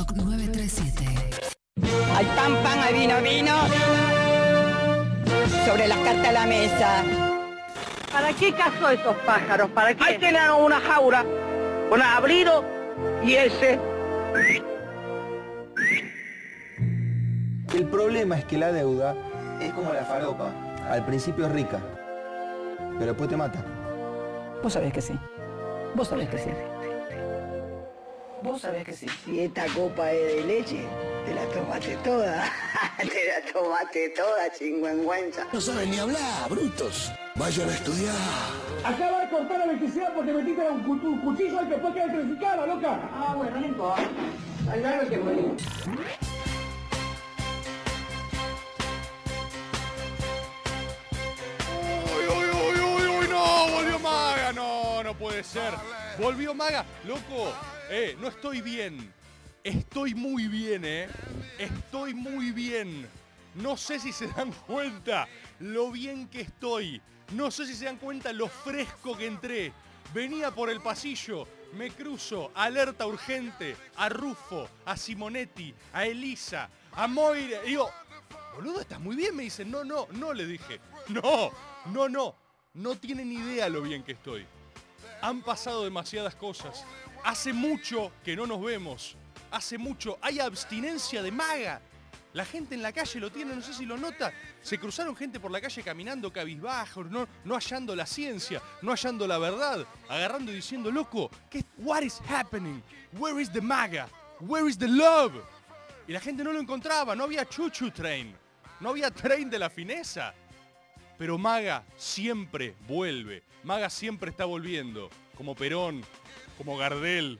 Rock 937. Hay pan, pan, hay vino, vino. Sobre las cartas a la mesa. ¿Para qué cazó esos pájaros? ¿Para qué? Ahí tienen una jaula, con abrido y ese. El problema es que la deuda es como la faropa. Al principio es rica, pero después te mata. Vos sabés que sí. Vos sabés que sí. Vos sabés que sí. Si esta copa es de leche, te la tomaste toda. te la tomaste toda, chingüengüenza. No saben ni hablar, brutos. Vayan a estudiar. Acaba de cortar la electricidad porque metiste un, cu- un cuchillo al que después queda electrificada, loca. Ah, bueno, no importa. Al largo que. Uy, uy, uy, uy, uy, no, volvió Maga, no, no puede ser. Volvió Maga, loco, eh, no estoy bien. Estoy muy bien, eh. Estoy muy bien. No sé si se dan cuenta lo bien que estoy. No sé si se dan cuenta lo fresco que entré. Venía por el pasillo, me cruzo, alerta urgente, a Rufo, a Simonetti, a Elisa, a Moira. Digo, boludo, estás muy bien, me dicen. No, no, no, le dije. No, no, no. No tienen idea lo bien que estoy. Han pasado demasiadas cosas. Hace mucho que no nos vemos. Hace mucho. Hay abstinencia de maga. La gente en la calle lo tiene, no sé si lo nota. Se cruzaron gente por la calle caminando cabizbajo, no, no hallando la ciencia, no hallando la verdad, agarrando y diciendo, loco, ¿qué, what is happening? Where is the maga? Where is the love? Y la gente no lo encontraba, no había chuchu train, no había tren de la fineza. Pero Maga siempre vuelve. Maga siempre está volviendo. Como Perón, como Gardel,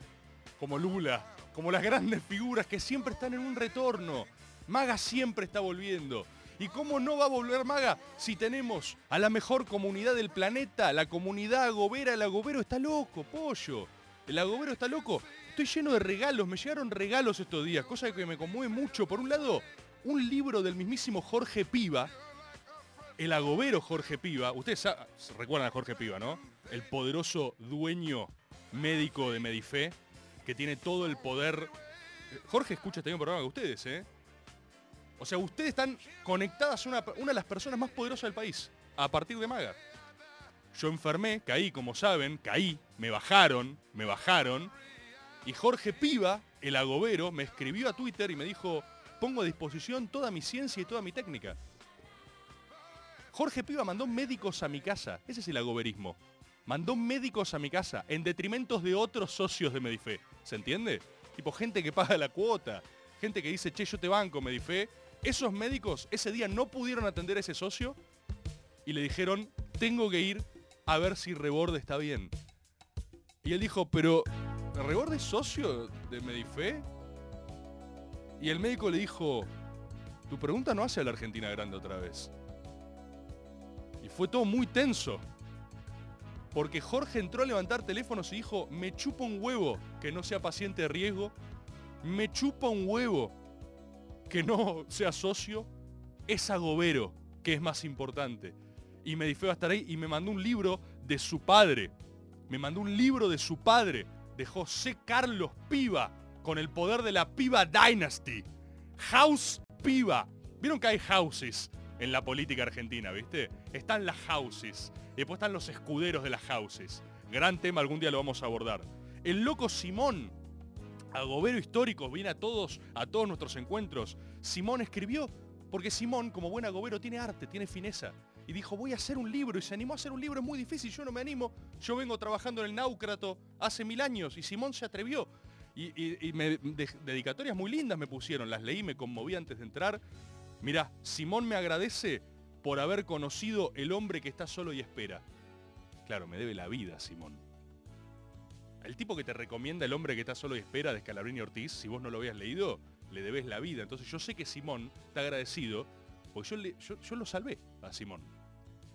como Lula, como las grandes figuras que siempre están en un retorno. Maga siempre está volviendo. ¿Y cómo no va a volver Maga si tenemos a la mejor comunidad del planeta, la comunidad agobera? El agobero está loco, pollo. El agobero está loco. Estoy lleno de regalos, me llegaron regalos estos días, cosa que me conmueve mucho. Por un lado, un libro del mismísimo Jorge Piva, el agobero Jorge Piva, ustedes recuerdan a Jorge Piva, ¿no? El poderoso dueño médico de Medife, que tiene todo el poder. Jorge escucha este mismo programa que ustedes, ¿eh? O sea, ustedes están conectadas a una, una de las personas más poderosas del país, a partir de Maga. Yo enfermé, caí, como saben, caí, me bajaron, me bajaron. Y Jorge Piva, el agobero, me escribió a Twitter y me dijo, pongo a disposición toda mi ciencia y toda mi técnica. Jorge Piva mandó médicos a mi casa. Ese es el agoberismo. Mandó médicos a mi casa en detrimentos de otros socios de Medife. ¿Se entiende? Tipo gente que paga la cuota. Gente que dice, che, yo te banco, Medife. Esos médicos ese día no pudieron atender a ese socio y le dijeron, tengo que ir a ver si Reborde está bien. Y él dijo, pero ¿Reborde es socio de Medife? Y el médico le dijo, tu pregunta no hace a la Argentina grande otra vez. Fue todo muy tenso. Porque Jorge entró a levantar teléfonos y dijo, me chupa un huevo que no sea paciente de riesgo, me chupa un huevo que no sea socio, es agobero, que es más importante. Y me va a estar ahí y me mandó un libro de su padre. Me mandó un libro de su padre, de José Carlos Piva, con el poder de la Piva Dynasty. House Piva. ¿Vieron que hay houses en la política argentina, viste? Están las houses. Y después están los escuderos de las houses. Gran tema, algún día lo vamos a abordar. El loco Simón, agobero histórico, viene a todos, a todos nuestros encuentros. Simón escribió, porque Simón, como buen agobero, tiene arte, tiene fineza. Y dijo, voy a hacer un libro. Y se animó a hacer un libro, es muy difícil, yo no me animo. Yo vengo trabajando en el Náucrato hace mil años y Simón se atrevió. Y, me, de- dedicatorias muy lindas me pusieron, las leí, me conmoví antes de entrar. Mirá, Simón me agradece por haber conocido el hombre que está solo y espera. Claro, me debe la vida, Simón. El tipo que te recomienda El hombre que está solo y espera de Scalabrini Ortiz, si vos no lo habías leído, le debes la vida. Entonces yo sé que Simón está agradecido, porque yo, le- yo, lo salvé a Simón.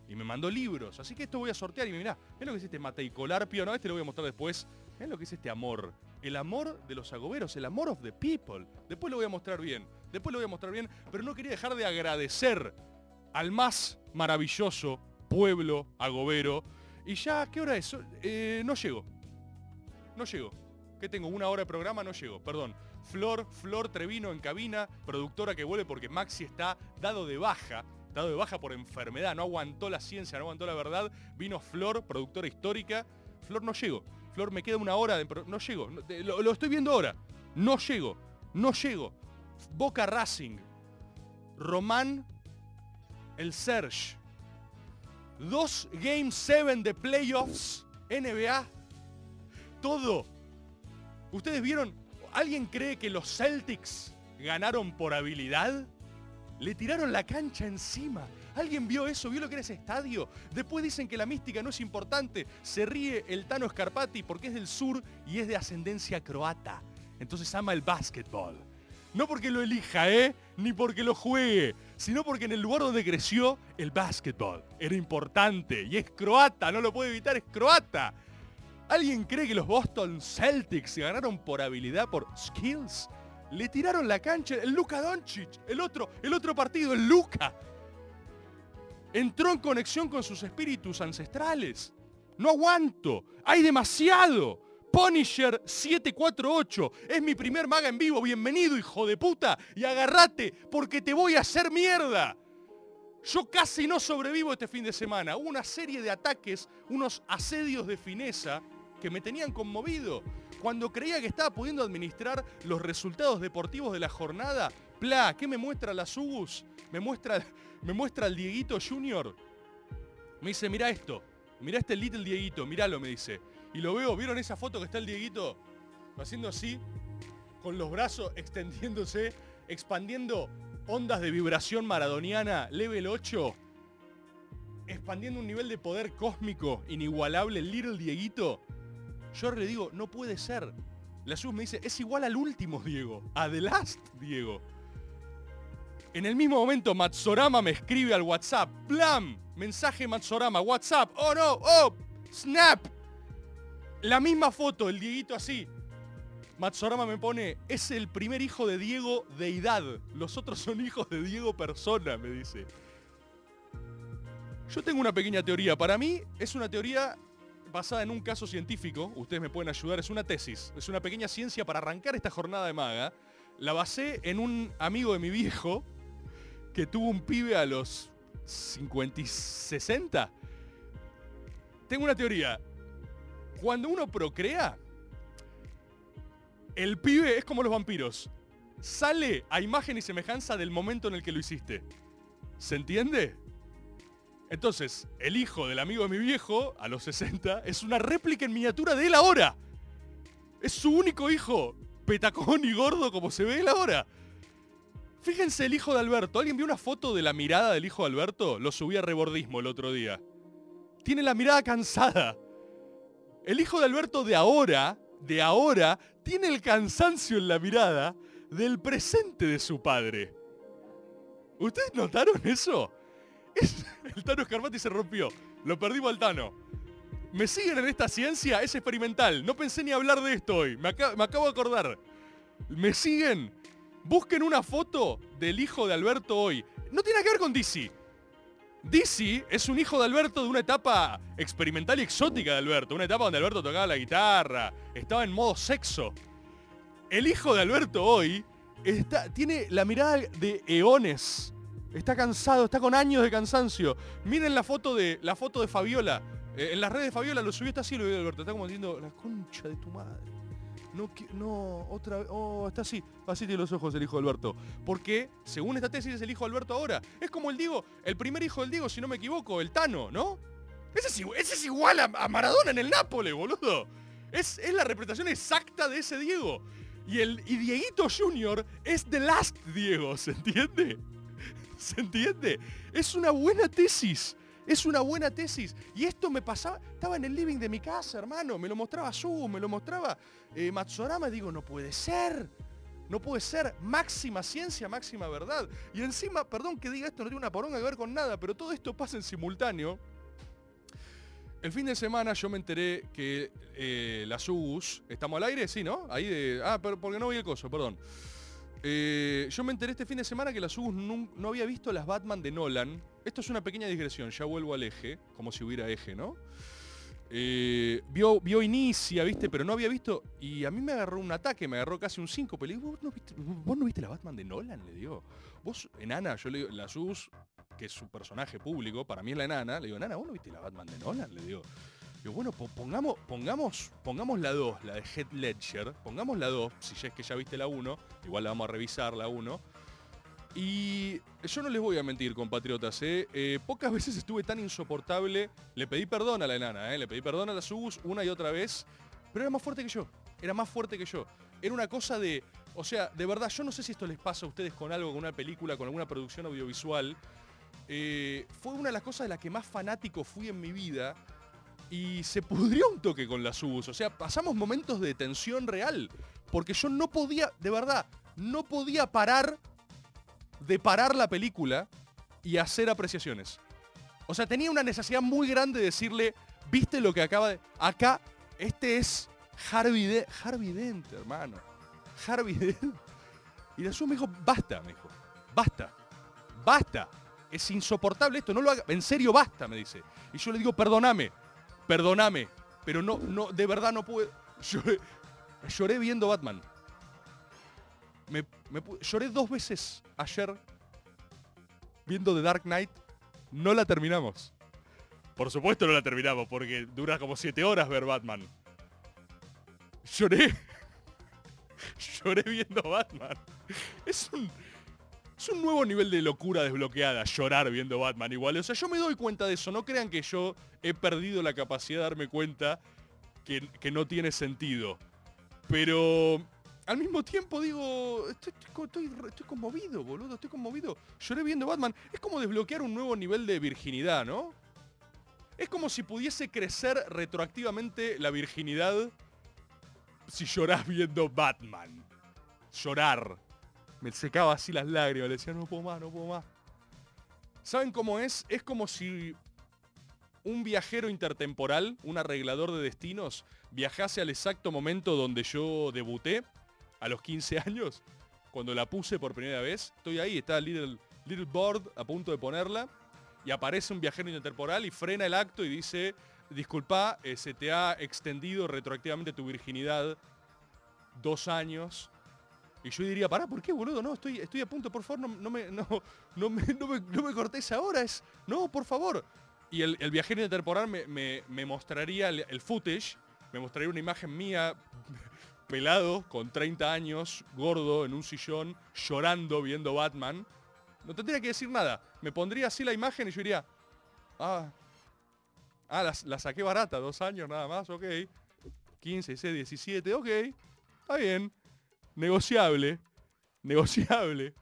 Y me mandó libros, así que esto voy a sortear y mirá, mirá lo que es este Mateicolarpio, no, este lo voy a mostrar después. Mirá lo que es este amor. El amor de los agoberos, el amor of the people. Después lo voy a mostrar bien, después lo voy a mostrar bien, pero no quería dejar de agradecer al más maravilloso pueblo agobero. Y ya, ¿qué hora es? Eh, no llego. No llego. ¿Qué tengo? ¿Una hora de programa? No llego, perdón. Flor, Flor Trevino en cabina, productora que vuelve porque Maxi está dado de baja, dado de baja por enfermedad, no aguantó la ciencia, no aguantó la verdad. Vino Flor, productora histórica. Flor no llego. Flor me queda una hora, de, no llego. Lo, lo estoy viendo ahora. No llego, no llego. Boca Racing. Román, el Serge. Dos Game 7 de playoffs, NBA. Todo. ¿Ustedes vieron? ¿Alguien cree que los Celtics ganaron por habilidad? Le tiraron la cancha encima. ¿Alguien vio eso? ¿Vio lo que era ese estadio? Después dicen que la mística no es importante. Se ríe el Tano Scarpati porque es del sur y es de ascendencia croata. Entonces ama el básquetbol. No porque lo elija, ¿eh? Ni porque lo juegue, sino porque en el lugar donde creció, el básquetbol era importante. Y es croata, no lo puede evitar, es croata. ¿Alguien cree que los Boston Celtics ganaron por habilidad, por skills? Le tiraron la cancha, el Luka Doncic, el otro, el otro partido, el Luka. Entró en conexión con sus espíritus ancestrales. No aguanto, hay demasiado. Punisher 748, es mi primer maga en vivo, bienvenido hijo de puta, y agarrate porque te voy a hacer mierda. Yo casi no sobrevivo este fin de semana. Hubo una serie de ataques, unos asedios de fineza que me tenían conmovido. Cuando creía que estaba pudiendo administrar los resultados deportivos de la jornada, pla, ¿qué me muestra la Sugus? Me muestra, me muestra el Dieguito Junior. Me dice, mira esto, mira este Little Dieguito, míralo, me dice. Y lo veo, ¿vieron esa foto que está el Dieguito haciendo así? Con los brazos extendiéndose, expandiendo ondas de vibración maradoniana, level 8, expandiendo un nivel de poder cósmico inigualable, Little Dieguito. Yo le digo, no puede ser. La Sus me dice, es igual al último Diego, a The Last Diego. En el mismo momento, Matsorama me escribe al WhatsApp. ¡Blam! Mensaje Matsorama, WhatsApp. ¡Oh no! ¡Oh! ¡Snap! La misma foto, el Dieguito así. Matsorama me pone, es el primer hijo de Diego deidad. Los otros son hijos de Diego persona, me dice. Yo tengo una pequeña teoría. Para mí es una teoría basada en un caso científico. Ustedes me pueden ayudar. Es una tesis. Es una pequeña ciencia para arrancar esta jornada de maga. La basé en un amigo de mi viejo que tuvo un pibe a los 50 y 60. Tengo una teoría. Cuando uno procrea, el pibe es como los vampiros. Sale a imagen y semejanza del momento en el que lo hiciste. ¿Se entiende? Entonces, el hijo del amigo de mi viejo, a los 60, es una réplica en miniatura de él ahora. Es su único hijo, petacón y gordo como se ve él ahora. Fíjense el hijo de Alberto. ¿Alguien vio una foto de la mirada del hijo de Alberto? Lo subí a rebordismo el otro día. Tiene la mirada cansada. El hijo de Alberto de ahora, de ahora, tiene el cansancio en la mirada del presente de su padre. ¿Ustedes notaron eso? Es- el Tano Scarpati se rompió. Lo perdimos al Tano. ¿Me siguen en esta ciencia? Es experimental. No pensé ni hablar de esto hoy. Me, me acabo de acordar. ¿Me siguen? Busquen una foto del hijo de Alberto hoy. No tiene que ver con DC. DC es un hijo de Alberto de una etapa experimental y exótica de Alberto. Una etapa donde Alberto tocaba la guitarra, estaba en modo sexo. El hijo de Alberto hoy está, tiene la mirada de eones. Está cansado, está con años de cansancio. Miren la foto de, la foto de Fabiola. Eh, en las redes de Fabiola lo subió, está así, lo de Alberto. Está como diciendo, la concha de tu madre. No, no, otra vez, oh, está así, así tiene los ojos el hijo de Alberto. Porque, según esta tesis, es el hijo de Alberto ahora. Es como el Diego, el primer hijo del Diego, si no me equivoco, el Tano, ¿no? Ese es, es igual a, a Maradona en el Nápoles, boludo. Es, es la representación exacta de ese Diego. Y, el, y Dieguito Junior es The Last Diego, ¿se entiende? ¿Se entiende? Es una buena tesis. Es una buena tesis. Y esto me pasaba, estaba en el living de mi casa, hermano. Me lo mostraba Su, me lo mostraba eh, Matsorama. Digo, no puede ser. No puede ser. Máxima ciencia, máxima verdad. Y encima, perdón que diga esto, no tiene una poronga que ver con nada, pero todo esto pasa en simultáneo. El fin de semana yo me enteré que eh, la SUS, ¿estamos al aire? Sí, ¿no? Ahí de... Ah, pero porque no vi el coso, perdón. Eh, yo me enteré este fin de semana que la SUS nun- no había visto las Batman de Nolan. Esto es una pequeña digresión, ya vuelvo al eje, como si hubiera eje, ¿no? eh, vio, vio Inicia, ¿viste? Pero no había visto. Y a mí me agarró un ataque, me agarró casi un 5. Pero le digo, ¿vos no, viste, ¿vos no viste la Batman de Nolan? Le digo. Vos, enana, yo le digo, la Sus, que es su personaje público, para mí es la enana, le digo, enana, ¿vos no viste la Batman de Nolan? Le digo. Digo, bueno, po- pongamos, pongamos, pongamos la 2, la de Head Ledger, pongamos la 2, si ya es que ya viste la 1, igual la vamos a revisar la 1. Y yo no les voy a mentir, compatriotas, ¿eh? Eh, pocas veces estuve tan insoportable. Le pedí perdón a la enana, ¿eh? le pedí perdón a la Sus una y otra vez, pero era más fuerte que yo, era más fuerte que yo. Era una cosa de, o sea, de verdad, yo no sé si esto les pasa a ustedes con algo, con una película, con alguna producción audiovisual. Fue una de las cosas de las que más fanático fui en mi vida y se pudrió un toque con la Sus. O sea, pasamos momentos de tensión real, porque yo no podía, de verdad, no podía parar de parar la película y hacer apreciaciones. O sea, tenía una necesidad muy grande de decirle, ¿viste lo que acaba de... Acá, este es Harvey, Harvey Dent, hermano. Harvey Dent. Y Sus me dijo, basta, me dijo. Basta. Basta. Es insoportable esto, no lo haga. En serio, basta, me dice. Y yo le digo, perdóname. Perdóname. Pero no, no, de verdad no puedo. Lloré, lloré viendo Batman. Me, me lloré dos veces ayer viendo The Dark Knight. No la terminamos. Por supuesto no la terminamos porque dura como siete horas ver Batman. Lloré. Lloré viendo Batman. Es un, es un nuevo nivel de locura desbloqueada, llorar viendo Batman igual. O sea, yo me doy cuenta de eso. No crean que yo he perdido la capacidad de darme cuenta que, que no tiene sentido. Pero al mismo tiempo digo, estoy, estoy conmovido, boludo, estoy conmovido. Lloré viendo Batman. Es como desbloquear un nuevo nivel de virginidad, ¿no? Es como si pudiese crecer retroactivamente la virginidad si llorás viendo Batman. Llorar. Me secaba así las lágrimas, le decía, no puedo más, no puedo más. ¿Saben cómo es? Es como si un viajero intertemporal, un arreglador de destinos, viajase al exacto momento donde yo debuté, a los 15 años, cuando la puse por primera vez. Estoy ahí, está Little, Little Board a punto de ponerla, y aparece un viajero intertemporal y frena el acto y dice, disculpa, eh, se te ha extendido retroactivamente tu virginidad dos años. Y yo diría, pará, ¿por qué, boludo? No, estoy, estoy a punto, por favor, no, no me, no, me, me, me cortes ahora. Es, no, por favor. Y el, el viajero intertemporal me, mostraría el footage, me mostraría una imagen mía pelado, con 30 años, gordo, en un sillón, llorando, viendo Batman. No tendría que decir nada. Me pondría así la imagen y yo diría, ah, ah, la, la saqué barata, dos años nada más, ok. 15, 16, 17, ok. Está bien. Negociable. Negociable.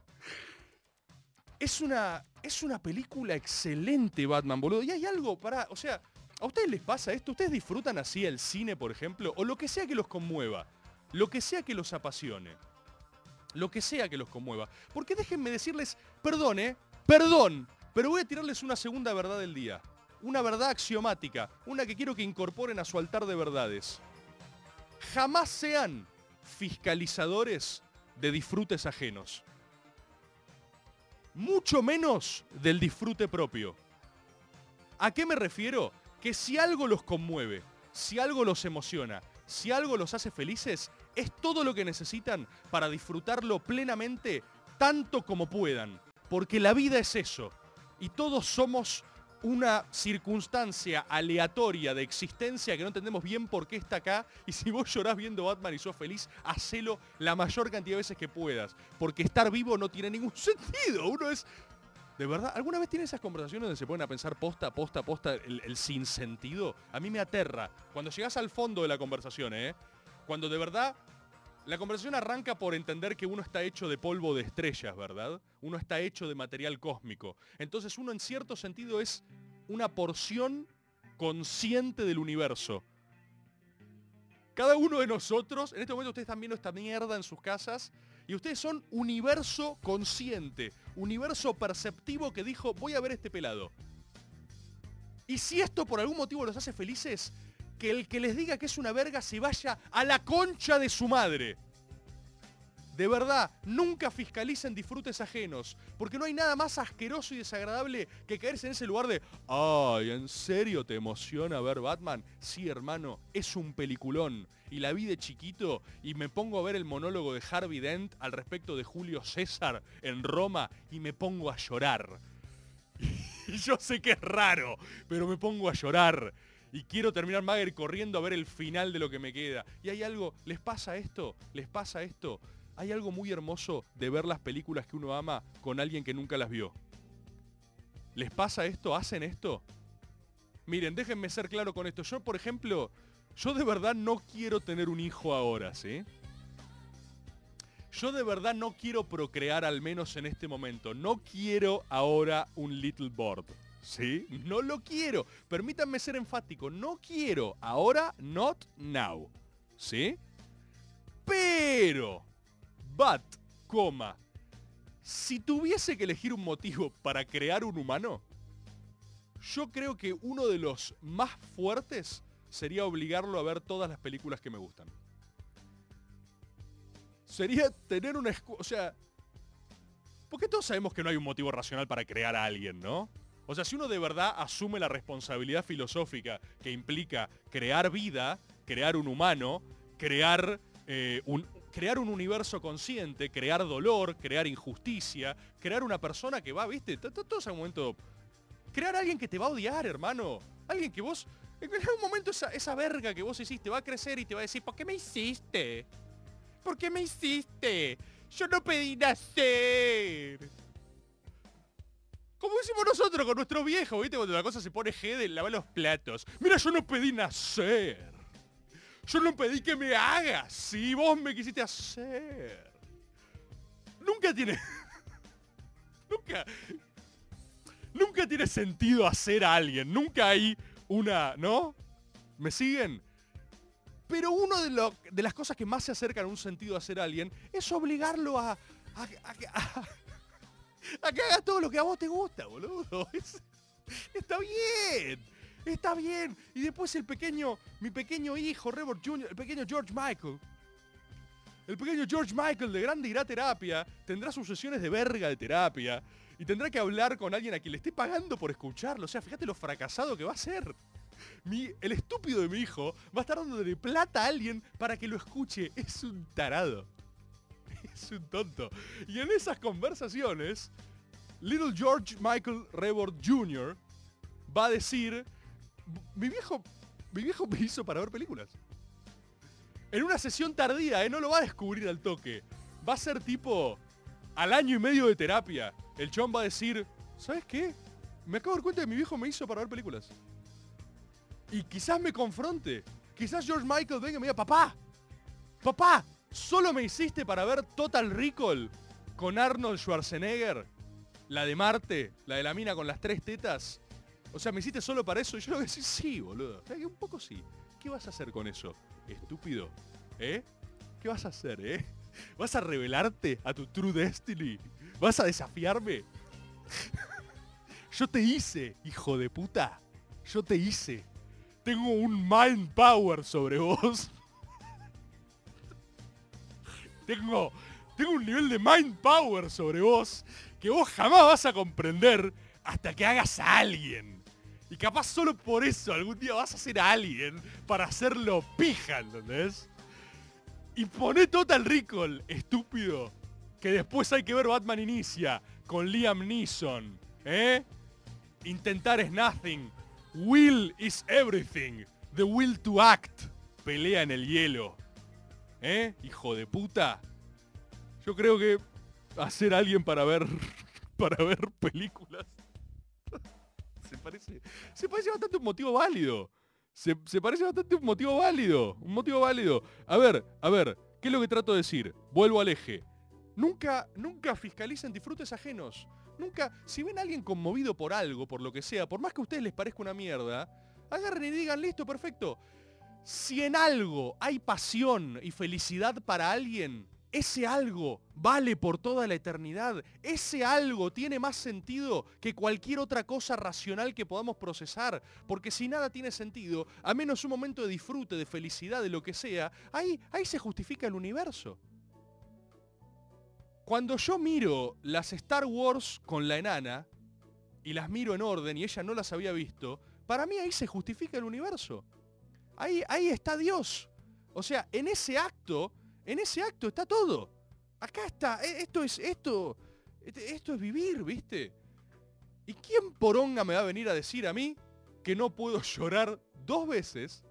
Es una, es una película excelente, Batman, boludo. Y hay algo para, o sea, ¿a ustedes les pasa esto? ¿Ustedes disfrutan así el cine, por ejemplo? O lo que sea que los conmueva. Lo que sea que los apasione. Lo que sea que los conmueva. Porque déjenme decirles, perdón, ¿eh? Perdón. Pero voy a tirarles una segunda verdad del día. Una verdad axiomática. Una que quiero que incorporen a su altar de verdades. Jamás sean fiscalizadores de disfrutes ajenos. Mucho menos del disfrute propio. ¿A qué me refiero? Que si algo los conmueve, si algo los emociona, si algo los hace felices, es todo lo que necesitan para disfrutarlo plenamente tanto como puedan. Porque la vida es eso. Y todos somos una circunstancia aleatoria de existencia que no entendemos bien por qué está acá. Y si vos llorás viendo Batman y sos feliz, hacelo la mayor cantidad de veces que puedas. Porque estar vivo no tiene ningún sentido. Uno es... ¿De verdad? ¿Alguna vez tienen esas conversaciones donde se ponen a pensar posta, posta, posta, el, el sinsentido? A mí me aterra. Cuando llegas al fondo de la conversación, ¿eh? Cuando de verdad la conversación arranca por entender que uno está hecho de polvo de estrellas, ¿verdad? Uno está hecho de material cósmico. Entonces uno en cierto sentido es una porción consciente del universo. Cada uno de nosotros, en este momento ustedes están viendo esta mierda en sus casas, y ustedes son universo consciente, universo perceptivo que dijo, voy a ver este pelado. Y si esto por algún motivo los hace felices, que el que les diga que es una verga se vaya a la concha de su madre. de verdad, nunca fiscalicen disfrutes ajenos, porque no hay nada más asqueroso y desagradable que caerse en ese lugar de, ay, ¿en serio te emociona ver Batman? Sí, hermano, es un peliculón. Y la vi de chiquito y me pongo a ver el monólogo de Harvey Dent al respecto de Julio César en Roma y me pongo a llorar. Y yo sé que es raro, pero me pongo a llorar. Y quiero terminar Mager corriendo a ver el final de lo que me queda. Y hay algo, ¿les pasa esto? ¿Les pasa esto? Hay algo muy hermoso de ver las películas que uno ama con alguien que nunca las vio. ¿Les pasa esto? ¿Hacen esto? Miren, déjenme ser claro con esto. Yo, por ejemplo, yo de verdad no quiero tener un hijo ahora, ¿sí? Yo de verdad no quiero procrear al menos en este momento. No quiero ahora un little board. ¿Sí? No lo quiero. Permítanme ser enfático. No quiero. Ahora, not now. ¿Sí? Pero, but, coma, si tuviese que elegir un motivo para crear un humano, yo creo que uno de los más fuertes sería obligarlo a ver todas las películas que me gustan sería tener una... O sea, porque todos sabemos que no hay un motivo racional para crear a alguien, ¿no? O sea, si uno de verdad asume la responsabilidad filosófica que implica crear vida, crear un humano, crear, eh, un, crear un universo consciente, crear dolor, crear injusticia, crear una persona que va, viste, todo ese momento... Crear a alguien que te va a odiar, hermano. Alguien que vos... En algún momento esa, esa verga que vos hiciste va a crecer y te va a decir, ¿por qué me hiciste? ¿Por qué me hiciste? Yo no pedí nacer. Como decimos nosotros con nuestro viejo, ¿viste? Cuando la cosa se pone G de lavar los platos. Mira, yo no pedí nacer. Yo no pedí que me hagas. Si vos me quisiste hacer. Nunca tiene... nunca... Nunca tiene sentido hacer a alguien. Nunca hay una... ¿No? ¿Me siguen? Pero una de, de, las cosas que más se acercan a un sentido hacer a alguien es obligarlo a, que haga todo lo que a vos te gusta, boludo. está bien. Está bien. Y después el pequeño, mi pequeño hijo, Rebord Jr., el pequeño George Michael. El pequeño George Michael de grande irá a terapia, tendrá sus sesiones de verga de terapia y tendrá que hablar con alguien a quien le esté pagando por escucharlo. O sea, fíjate lo fracasado que va a ser el estúpido de mi hijo va a estar dándole plata a alguien para que lo escuche. Es un tarado. Es un tonto. Y en esas conversaciones, Little George Michael Rebord Jr. va a decir, mi viejo, mi viejo me hizo para ver películas. En una sesión tardía, ¿eh? no lo va a descubrir al toque. Va a ser tipo, al año y medio de terapia, el chon va a decir, ¿sabes qué? Me acabo de dar cuenta que mi viejo me hizo para ver películas. Y quizás me confronte. Quizás George Michael venga y me diga, papá, papá, solo me hiciste para ver Total Recall con Arnold Schwarzenegger, la de Marte, la de la mina con las tres tetas. O sea, me hiciste solo para eso. Y yo le voy a decir, sí, boludo. un poco sí. ¿Qué vas a hacer con eso? Estúpido. ¿Eh? ¿Qué vas a hacer, eh? ¿Vas a revelarte a tu true destiny? ¿Vas a desafiarme? Yo te hice, hijo de puta. Yo te hice tengo un mind power sobre vos. Tengo, tengo un nivel de mind power sobre vos que vos jamás vas a comprender hasta que hagas a alguien. Y capaz solo por eso algún día vas a ser a alguien para hacerlo pija, ¿entendés? Y poné Total Recall, estúpido. Que después hay que ver Batman Inicia con Liam Neeson. ¿Eh? Intentar es nothing. Will is everything. The will to act. Pelea en el hielo. ¿Eh? Hijo de puta. Yo creo que hacer alguien para ver para ver películas se parece bastante un motivo válido. Se, se, parece bastante un motivo válido. Un motivo válido. A ver, a ver, ¿qué es lo que trato de decir? Vuelvo al eje. Nunca, nunca fiscalicen disfrutes ajenos. Nunca, si ven a alguien conmovido por algo, por lo que sea, por más que a ustedes les parezca una mierda, agarren y digan, listo, perfecto. Si en algo hay pasión y felicidad para alguien, ese algo vale por toda la eternidad. Ese algo tiene más sentido que cualquier otra cosa racional que podamos procesar. Porque si nada tiene sentido, a menos un momento de disfrute, de felicidad, de lo que sea, ahí, ahí se justifica el universo. Cuando yo miro las Star Wars con la enana y las miro en orden y ella no las había visto, para mí ahí se justifica el universo. Ahí, ahí está Dios. O sea, en ese acto, en ese acto está todo. Acá está, e- esto es, esto, este- esto es vivir, ¿viste? ¿Y quién poronga me va a venir a decir a mí que no puedo llorar dos veces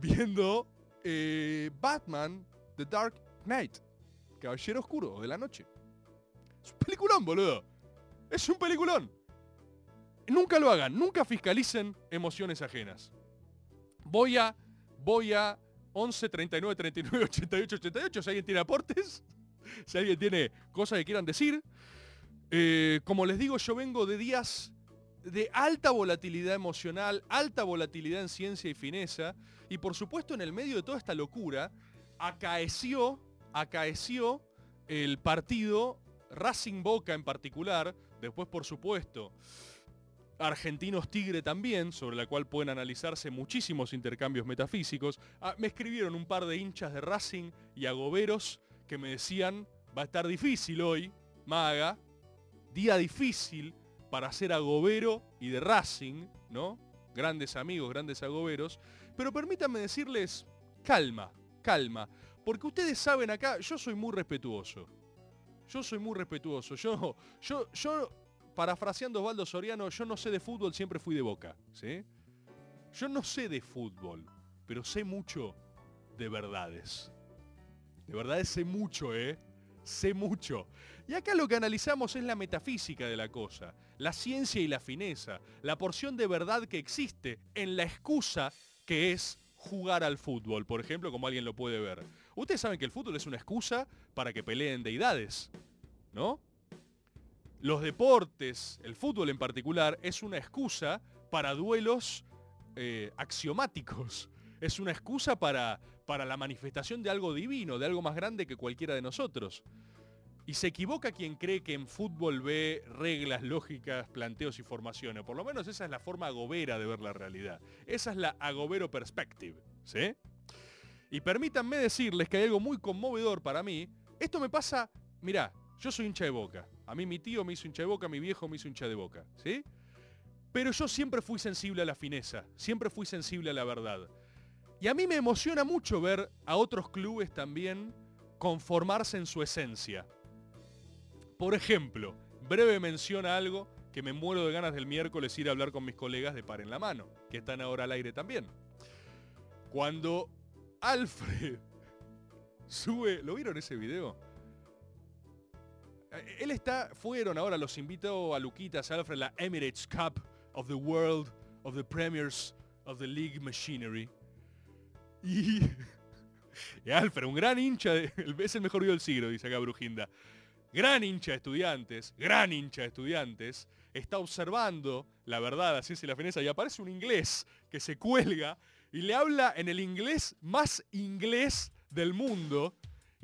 viendo eh, Batman The Dark Knight? Caballero Oscuro de la Noche. Es un peliculón, boludo. Es un peliculón. Nunca lo hagan, nunca fiscalicen emociones ajenas. Voy a, voy a 11 39 39 88 88. Si alguien tiene aportes, si alguien tiene cosas que quieran decir. Eh, como les digo, yo vengo de días de alta volatilidad emocional, alta volatilidad en ciencia y fineza. Y por supuesto, en el medio de toda esta locura, acaeció, acaeció el partido Racing Boca en particular. Después, por supuesto, Argentinos Tigre también, sobre la cual pueden analizarse muchísimos intercambios metafísicos. Ah, me escribieron un par de hinchas de Racing y agoberos que me decían, va a estar difícil hoy, maga, día difícil para ser agobero y de Racing, ¿no? Grandes amigos, grandes agoberos. Pero permítanme decirles, calma, calma. Porque ustedes saben acá, yo soy muy respetuoso. Yo soy muy respetuoso. Yo, yo, yo, parafraseando Osvaldo Soriano, yo no sé de fútbol, siempre fui de boca. ¿sí? Yo no sé de fútbol, pero sé mucho de verdades. De verdades sé mucho, ¿eh? Sé mucho. Y acá lo que analizamos es la metafísica de la cosa, la ciencia y la fineza, la porción de verdad que existe en la excusa que es jugar al fútbol, por ejemplo, como alguien lo puede ver. Ustedes saben que el fútbol es una excusa para que peleen deidades, ¿no? Los deportes, el fútbol en particular, es una excusa para duelos eh, axiomáticos. Es una excusa para, para la manifestación de algo divino, de algo más grande que cualquiera de nosotros. Y se equivoca quien cree que en fútbol ve reglas, lógicas, planteos y formaciones. Por lo menos esa es la forma agobera de ver la realidad. Esa es la agobero perspective. ¿Sí? Y permítanme decirles que hay algo muy conmovedor para mí. Esto me pasa, mirá, yo soy hincha de boca. A mí mi tío me hizo hincha de boca, mi viejo me hizo hincha de boca. ¿Sí? Pero yo siempre fui sensible a la fineza, siempre fui sensible a la verdad. Y a mí me emociona mucho ver a otros clubes también conformarse en su esencia. Por ejemplo, breve mención a algo que me muero de ganas del miércoles ir a hablar con mis colegas de Par en la Mano, que están ahora al aire también. Cuando Alfred sube, ¿lo vieron ese video? Eh, Él está, fueron ahora, los invitó a Luquitas, Alfred, la Emirates Cup of the World of the Premiers of the League Machinery. Y, y Alfred, un gran hincha, es el mejor video del siglo, dice acá Brujinda gran hincha de estudiantes, gran hincha de estudiantes, está observando la verdad, la ciencia y la fineza, y aparece un inglés que se cuelga y le habla en el inglés más inglés del mundo,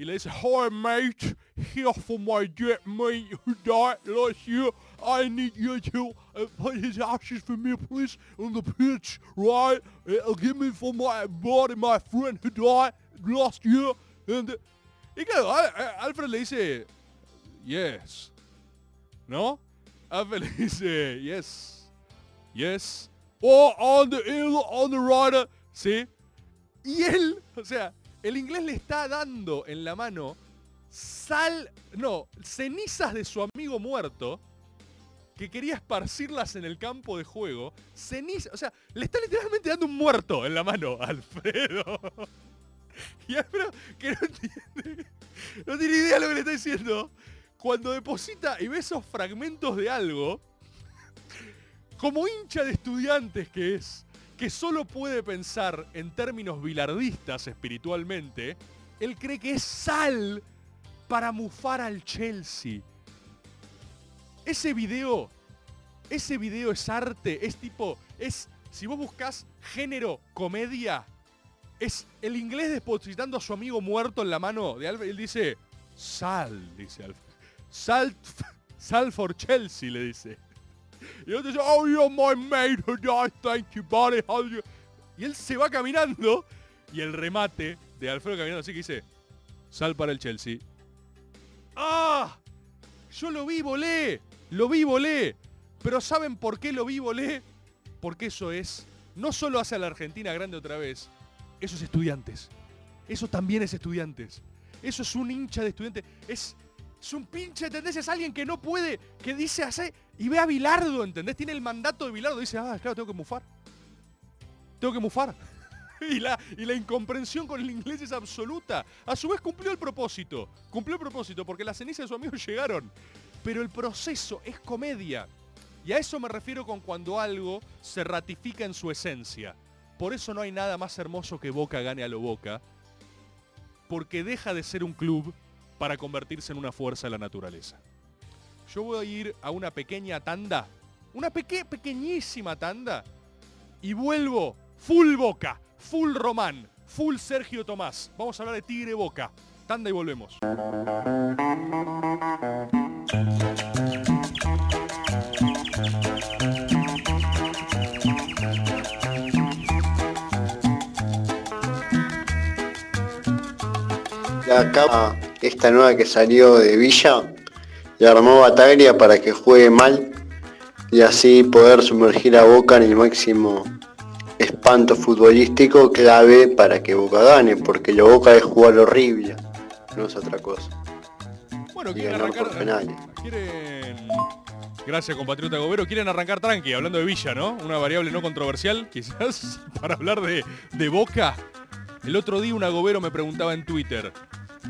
le dice, Hi mate, here for my dead mate who died last year. I need you to uh, put his ashes for me, please, on the pitch, right? Uh, give me for my body, my friend who died last year. And, uh, y claro, Al- Al- Alfred dice, yes. ¿No? Alfred dice, yes. Yes. Or on the hill, on the rider. see? Sea, el inglés le está dando en la mano sal, no, cenizas de su amigo muerto que quería esparcirlas en el campo de juego. Cenizas, o sea, le está literalmente dando un muerto en la mano a Alfredo. Y Alfredo, que no entiende, no tiene idea de lo que le está diciendo, cuando deposita y ve esos fragmentos de algo, como hincha de estudiantes que es, que solo puede pensar en términos bilardistas espiritualmente, él cree que es sal para mufar al Chelsea. Ese video, ese video es arte, es tipo, es, si vos buscas género, comedia, es el inglés depositando a su amigo muerto en la mano de Alfred, él dice, sal, dice Alfred. Sal, sal for Chelsea, le dice. Y otro dice, oh, you're my mate died, thank you, buddy. Y él se va caminando y el remate de Alfredo caminando así que dice, sal para el Chelsea, ¡Ah! Yo lo vi, volé. Lo vi, volé. Pero ¿saben por qué lo vi, volé? Porque eso es, no solo hace a la Argentina grande otra vez, eso es estudiantes. Eso también es estudiantes. Eso es un hincha de estudiantes. Es, es un pinche, ¿entendés? Es alguien que no puede, que dice hace y ve a Bilardo, ¿entendés? Tiene el mandato de Bilardo. Dice, ah, claro, tengo que mufar. Tengo que mufar. Y la, y la incomprensión con el inglés es absoluta. A su vez cumplió el propósito. Cumplió el propósito porque las cenizas de su amigo llegaron. Pero el proceso es comedia. Y a eso me refiero con cuando algo se ratifica en su esencia. Por eso no hay nada más hermoso que Boca gane a lo Boca. Porque deja de ser un club para convertirse en una fuerza de la naturaleza. Yo voy a ir a una pequeña tanda. Una peque pequeñísima tanda. Y vuelvo full Boca full Román, full Sergio Tomás. Vamos a hablar de Tigre Boca. Tanda y volvemos. La capa, esta nueva que salió de Villa, le armó Bataglia para que juegue mal y así poder sumergir a Boca en el máximo espanto futbolístico clave para que Boca gane, porque lo Boca es jugar horrible, no es otra cosa. Bueno, Y quieren ganar arrancar. por penales. Quieren. Gracias, compatriota Gobero. Quieren arrancar tranqui, hablando de Villa, ¿no? Una variable no controversial, quizás, para hablar de, de Boca. El otro día una Gobero me preguntaba en Twitter,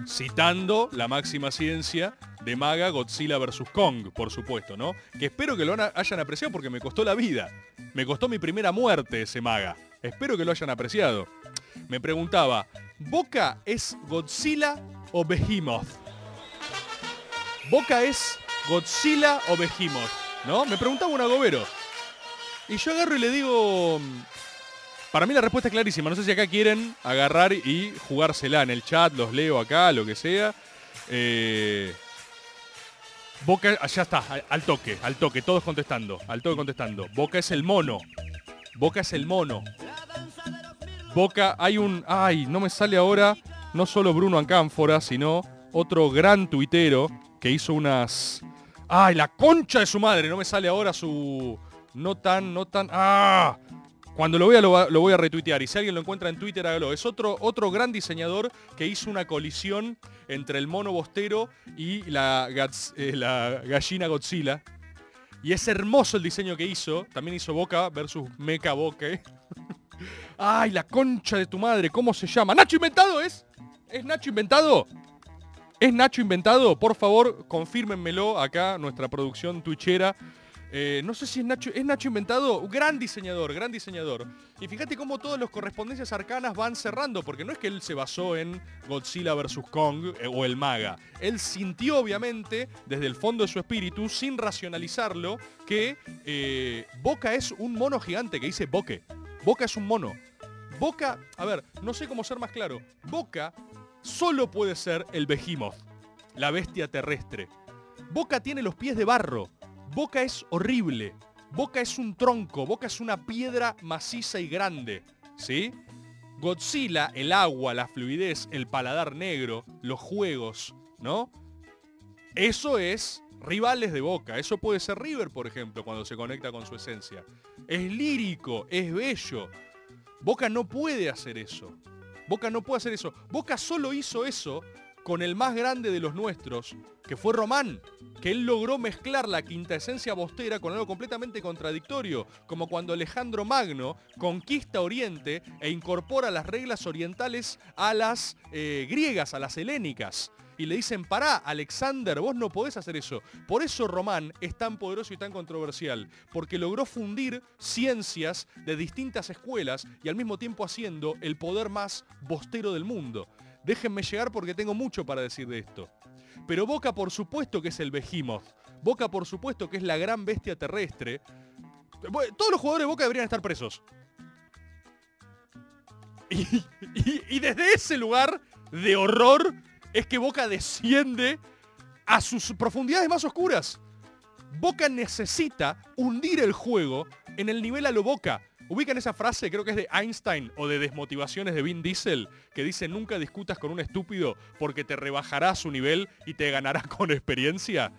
citando la máxima ciencia de Maga Godzilla vs. Kong, por supuesto, ¿no? Que espero que lo hayan apreciado porque me costó la vida. Me costó mi primera muerte ese Maga. Espero que lo hayan apreciado. Me preguntaba, ¿Boca es Godzilla o Behemoth? Boca es Godzilla o Behemoth, ¿no? Me preguntaba un agobero. Y yo agarro y le digo... Para mí la respuesta es clarísima. No sé si acá quieren agarrar y jugársela en el chat, los leo acá, lo que sea. Eh, Boca, ah, ya está, al toque, al toque, todos contestando, al toque contestando. Boca es el mono. Boca es el mono. Boca, hay un... Ay, no me sale ahora no solo Bruno Ancánfora, sino otro gran tuitero que hizo unas... ¡Ay, la concha de su madre! No me sale ahora su... No tan, no tan... ¡Ah! Cuando lo vea lo, lo voy a retuitear y si alguien lo encuentra en Twitter hágalo. Es otro, otro gran diseñador que hizo una colisión entre el mono bostero y la, eh, gallina Godzilla. Y es hermoso el diseño que hizo. También hizo Boca versus Mecha Boca. ¡Ay, la concha de tu madre! ¿Cómo se llama? ¿Nacho Inventado es? ¿Es Nacho Inventado? ¿Es Nacho Inventado? Por favor, confírmenmelo acá, nuestra producción twitchera. Eh, no sé si es Nacho, ¿es Nacho Inventado? Gran diseñador, gran diseñador. Y fíjate cómo todas las correspondencias arcanas van cerrando, porque no es que él se basó en Godzilla vs. Kong eh, o el Maga. Él sintió, obviamente, desde el fondo de su espíritu, sin racionalizarlo, que eh, Boca es un mono gigante que dice Boque. Boca es un mono. Boca, a ver, no sé cómo ser más claro. Boca solo puede ser el Behemoth, la bestia terrestre. Boca tiene los pies de barro. Boca es horrible. Boca es un tronco. Boca es una piedra maciza y grande. ¿Sí? Godzilla, el agua, la fluidez, el paladar negro, los juegos, ¿no? Eso es rivales de Boca. Eso puede ser River, por ejemplo, cuando se conecta con su esencia. Es lírico, es bello. Boca no puede hacer eso. Boca no puede hacer eso. Boca solo hizo eso con el más grande de los nuestros, que fue Román, que él logró mezclar la quinta esencia bostera con algo completamente contradictorio, como cuando Alejandro Magno conquista Oriente e incorpora las reglas orientales a las eh, griegas, a las helénicas. Y le dicen, pará, Alexander, vos no podés hacer eso. Por eso Román es tan poderoso y tan controversial, porque logró fundir ciencias de distintas escuelas y al mismo tiempo haciendo el poder más bostero del mundo. Déjenme llegar porque tengo mucho para decir de esto. Pero Boca por supuesto que es el Behemoth. Boca por supuesto que es la gran bestia terrestre. Todos los jugadores de Boca deberían estar presos. Y- y desde ese lugar de horror es que Boca desciende a sus profundidades más oscuras. Boca necesita hundir el juego en el nivel a lo Boca. Ubican esa frase, creo que es de Einstein o de Desmotivaciones de Vin Diesel, que dice nunca discutas con un estúpido porque te rebajará su nivel y te ganará con experiencia.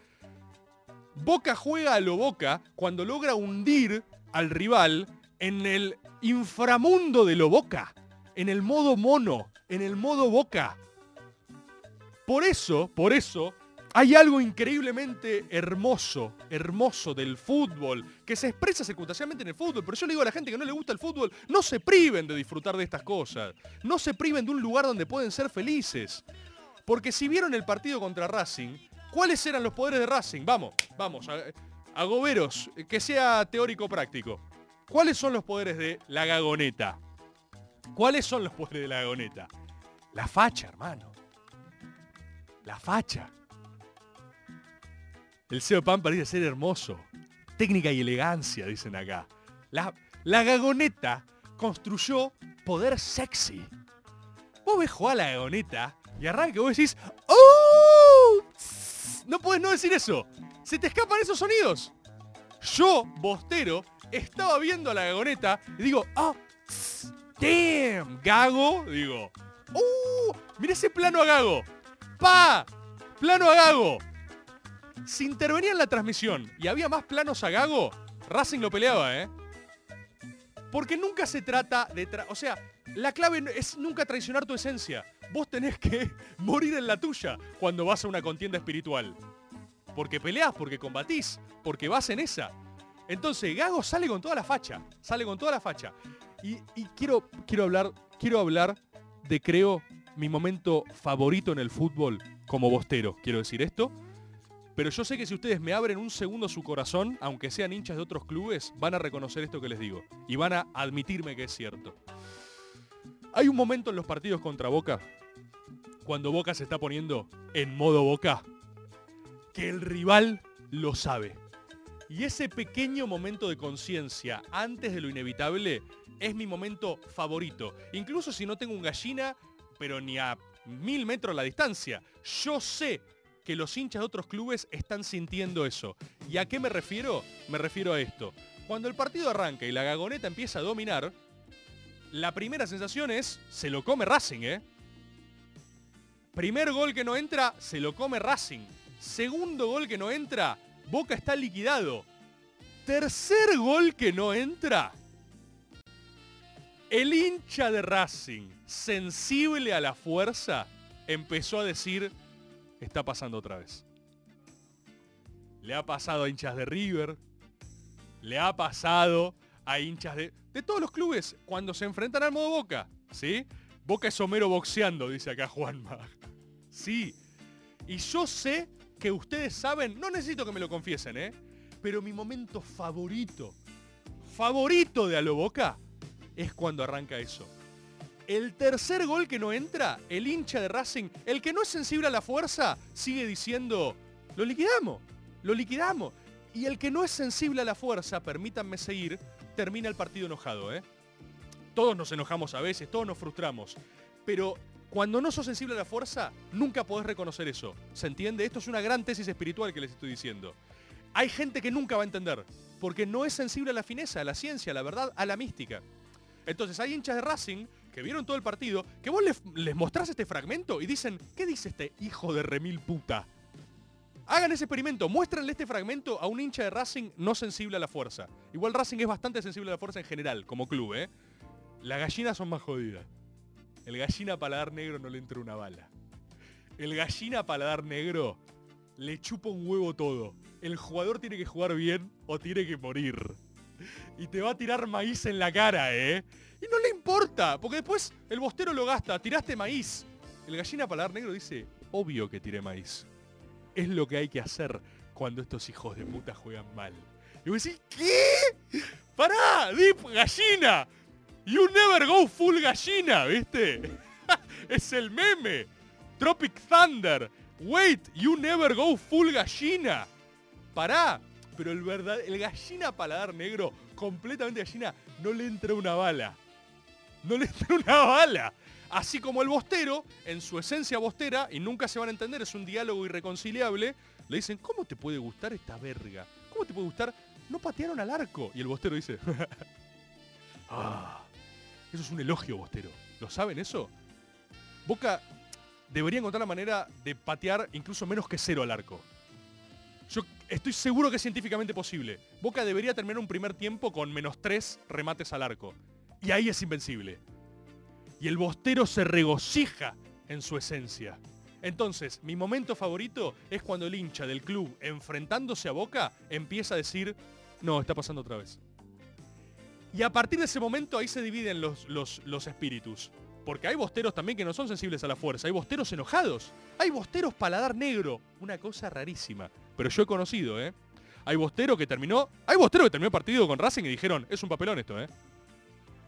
Boca juega a lo Boca cuando logra hundir al rival en el inframundo de lo Boca, en el modo mono, en el modo Boca. Por eso, por eso, hay algo increíblemente hermoso, hermoso del fútbol, que se expresa circunstancialmente en el fútbol. Pero yo le digo a la gente que no le gusta el fútbol, no se priven de disfrutar de estas cosas. No se priven de un lugar donde pueden ser felices. Porque si vieron el partido contra Racing, ¿cuáles eran los poderes de Racing? Vamos, vamos, a, goberos, que sea teórico práctico. ¿Cuáles son los poderes de la gagoneta? ¿Cuáles son los poderes de la gagoneta? La facha, hermano. La facha. El CEO Pan parece ser hermoso. Técnica y elegancia, dicen acá. La, la gagoneta construyó poder sexy. Vos ves jugar a la gagoneta y arranca y vos decís, ¡Oh! No puedes no decir eso. Se te escapan esos sonidos. Yo, Bostero, estaba viendo a la gagoneta y digo, ¡Oh! ¡Damn! Gago, digo. ¡Uh! Mira ese plano a Gago. ¡Pa! Plano a Gago si intervenía en la transmisión y había más planos a Gago, Racing lo peleaba, ¿eh? Porque nunca se trata de... o sea, la clave es nunca traicionar tu esencia. Vos tenés que morir en la tuya cuando vas a una contienda espiritual. Porque peleás, porque combatís, porque vas en esa. Entonces, Gago sale con toda la facha. Sale con toda la facha. Y, y quiero, quiero, hablar, quiero hablar de, creo, mi momento favorito en el fútbol como bostero. Quiero decir esto. Pero yo sé que si ustedes me abren un segundo su corazón, aunque sean hinchas de otros clubes, van a reconocer esto que les digo. Y van a admitirme que es cierto. Hay un momento en los partidos contra Boca, cuando Boca se está poniendo en modo Boca, que el rival lo sabe. Y ese pequeño momento de conciencia antes de lo inevitable es mi momento favorito. Incluso si no tengo un gallina, pero ni a mil metros la distancia. Yo sé que los hinchas de otros clubes están sintiendo eso. ¿Y a qué me refiero? Me refiero a esto. Cuando el partido arranca y la gagoneta empieza a dominar, la primera sensación es, se lo come Racing, ¿eh? Primer gol que no entra, se lo come Racing. Segundo gol que no entra, Boca está liquidado. Tercer gol que no entra, el hincha de Racing, sensible a la fuerza, empezó a decir, está pasando otra vez. Le ha pasado a hinchas de River, le ha pasado a hinchas de, de todos los clubes cuando se enfrentan al modo Boca, ¿sí? Boca es Homero boxeando, dice acá Juanma. Sí. Y yo sé que ustedes saben, no necesito que me lo confiesen, ¿eh? Pero mi momento favorito, favorito de a lo Boca, es cuando arranca eso. El tercer gol que no entra, el hincha de Racing, el que no es sensible a la fuerza, sigue diciendo, lo liquidamos, lo liquidamos. Y el que no es sensible a la fuerza, permítanme seguir, termina el partido enojado. ¿eh? Todos nos enojamos a veces, todos nos frustramos. Pero cuando no sos sensible a la fuerza, nunca podés reconocer eso. ¿Se entiende? Esto es una gran tesis espiritual que les estoy diciendo. Hay gente que nunca va a entender, porque no es sensible a la fineza, a la ciencia, a la verdad, a la mística. Entonces hay hinchas de Racing que vieron todo el partido, que vos les, mostrás este fragmento y dicen, ¿qué dice este hijo de remil puta? Hagan ese experimento, muéstrenle este fragmento a un hincha de Racing no sensible a la fuerza. Igual Racing es bastante sensible a la fuerza en general, como club, ¿eh? Las gallinas son más jodidas. El gallina paladar negro no le entra una bala. El gallina paladar negro le chupa un huevo todo. El jugador tiene que jugar bien o tiene que morir. Y te va a tirar maíz en la cara, ¿eh? Y no le importa, porque después el bostero lo gasta, tiraste maíz. El gallina paladar negro dice, obvio que tiré maíz. Es lo que hay que hacer cuando estos hijos de puta juegan mal. Y vos decís, ¿qué? ¡Pará! ¡Deep gallina! You never go full gallina, ¿viste? es el meme. Tropic Thunder. Wait, you never go full gallina. Pará. Pero el verdad, el gallina paladar negro, completamente gallina, no le entra una bala no le entra una bala. Así como el bostero, en su esencia bostera, y nunca se van a entender, es un diálogo irreconciliable, le dicen, ¿cómo te puede gustar esta verga? ¿Cómo te puede gustar? No patearon al arco. Y el bostero dice, Ah, eso es un elogio, Bostero. ¿Lo saben eso? Boca debería encontrar la manera de patear incluso menos que cero al arco. Yo estoy seguro que es científicamente posible. Boca debería terminar un primer tiempo con menos tres remates al arco. Y ahí es invencible. Y el Bostero se regocija en su esencia. Entonces, mi momento favorito es cuando el hincha del club, enfrentándose a Boca, empieza a decir, no, está pasando otra vez. Y a partir de ese momento ahí se dividen los, los, los espíritus. Porque hay bosteros también que no son sensibles a la fuerza. Hay bosteros enojados. Hay bosteros paladar negro. Una cosa rarísima. Pero yo he conocido, ¿eh? Hay bostero que terminó... Hay bostero que terminó el partido con Racing y dijeron, es un papelón esto, ¿eh?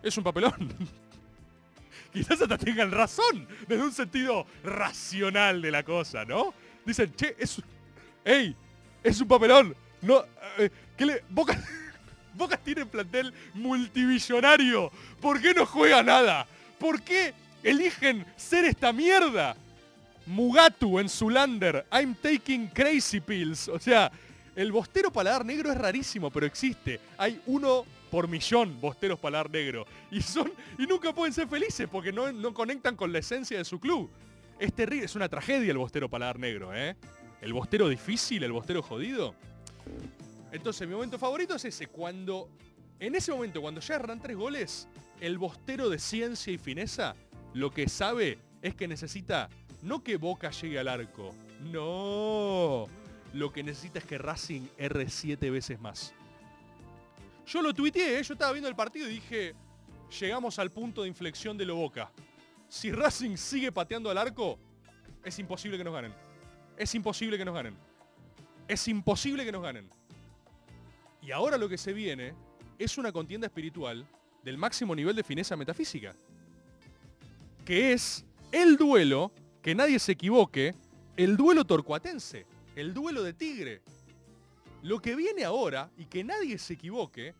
Es un papelón. Quizás hasta tengan razón desde un sentido racional de la cosa, ¿no? Dicen, che, es. ¡Ey! Es un papelón. No... eh, ¿Qué le... Boca tiene plantel multibillonario. ¿Por qué no juega nada? ¿Por qué eligen ser esta mierda? Mugatu en Zulander, I'm taking crazy pills. O sea, el bostero paladar negro es rarísimo, pero existe. Hay uno por millón bosteros paladar negro. Y son. Y nunca pueden ser felices porque no, no conectan con la esencia de su club. Es terrible, es una tragedia el bostero paladar negro, ¿eh? El bostero difícil, el bostero jodido. Entonces mi momento favorito es ese, cuando, en ese momento, cuando ya erran tres goles, el bostero de ciencia y fineza lo que sabe es que necesita no que Boca llegue al arco, no, lo que necesita es que Racing erre siete veces más. Yo lo tuiteé, ¿eh? yo estaba viendo el partido y dije, llegamos al punto de inflexión de lo Boca. Si Racing sigue pateando al arco, es imposible que nos ganen. Es imposible que nos ganen. Es imposible que nos ganen. Y ahora lo que se viene es una contienda espiritual del máximo nivel de fineza metafísica. Que es el duelo, que nadie se equivoque, el duelo torcuatense, el duelo de tigre. Lo que viene ahora, y que nadie se equivoque,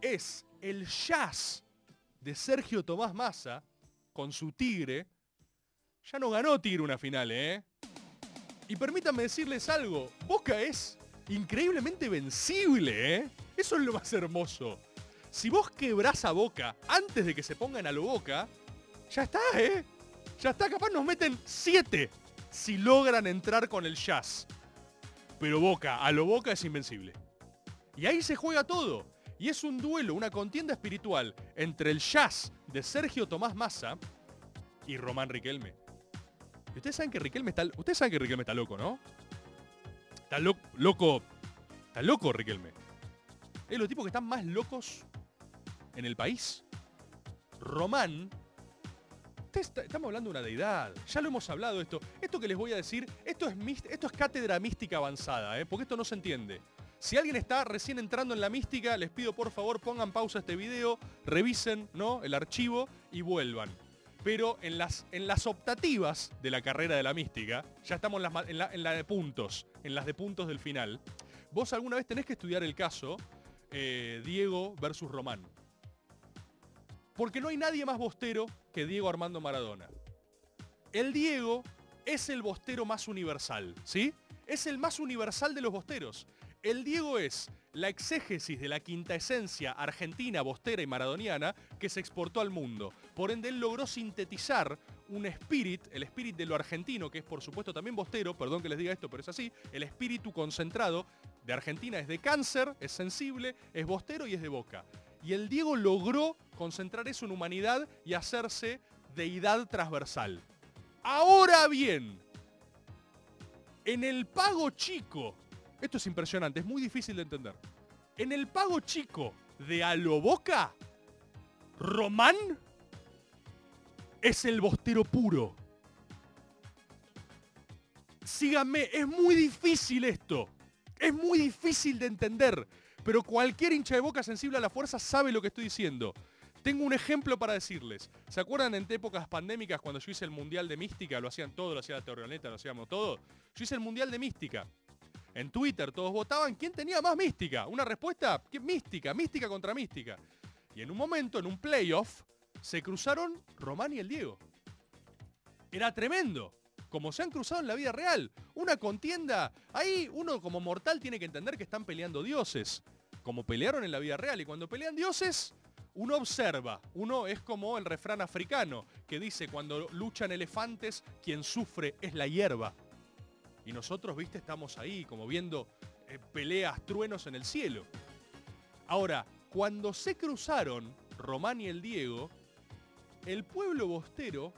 es el jazz de Sergio Tomás Massa con su tigre. Ya no ganó Tigre una final, ¿eh? Y permítanme decirles algo, Boca es increíblemente vencible, ¿eh? Eso es lo más hermoso. Si vos quebrás a Boca antes de que se pongan a lo Boca, ya está, ¿eh? Ya está, capaz nos meten 7 si logran entrar con el jazz. Pero Boca, a lo Boca es invencible. Y ahí se juega todo. Y es un duelo, una contienda espiritual entre el jazz de Sergio Tomás Massa y Román Riquelme. Y ustedes saben que Riquelme está, ustedes saben que Riquelme está loco, ¿no? Está lo- loco. Está loco Riquelme. Es los tipos que están más locos en el país. Román. Está- estamos hablando de una deidad. Ya lo hemos hablado esto. Esto que les voy a decir, esto es, esto es cátedra mística avanzada, ¿eh? porque esto no se entiende. Si alguien está recién entrando en la mística, les pido por favor pongan pausa a este video, revisen ¿no? el archivo y vuelvan. Pero en las, en las optativas de la carrera de la mística, ya estamos en, las en la de puntos, en las de puntos del final. Vos alguna vez tenés que estudiar el caso eh, Diego versus Román. Porque no hay nadie más bostero que Diego Armando Maradona. El Diego es el bostero más universal, ¿sí? Es el más universal de los bosteros. El Diego es la exégesis de la quinta esencia argentina, bostera y maradoniana que se exportó al mundo. Por ende, él logró sintetizar un espíritu, el espíritu de lo argentino, que es por supuesto también bostero, perdón que les diga esto, pero es así, el espíritu concentrado de Argentina es de cáncer, es sensible, es bostero y es de boca. Y el Diego logró concentrar eso en humanidad y hacerse deidad transversal. Ahora bien, en el pago chico, esto es impresionante, es muy difícil de entender. En el pago chico de Aloboca, Román es el bostero puro. Síganme, es muy difícil esto. Es muy difícil de entender. Pero cualquier hincha de boca sensible a la fuerza sabe lo que estoy diciendo. Tengo un ejemplo para decirles. ¿Se acuerdan en épocas pandémicas cuando yo hice el Mundial de Mística? Lo hacían todo, lo hacía la Teorioneta, lo hacíamos todo. Yo hice el Mundial de Mística. En Twitter todos votaban quién tenía más mística. Una respuesta, ¿qué mística? Mística contra mística. Y en un momento, en un playoff, se cruzaron Román y el Diego. Era tremendo. Como se han cruzado en la vida real. Una contienda. Ahí uno como mortal tiene que entender que están peleando dioses. Como pelearon en la vida real. Y cuando pelean dioses, uno observa, uno es como el refrán africano que dice cuando luchan elefantes, quien sufre es la hierba. Y nosotros, viste, estamos ahí como viendo eh, peleas, truenos en el cielo. Ahora, cuando se cruzaron Román y el Diego, el pueblo bostero,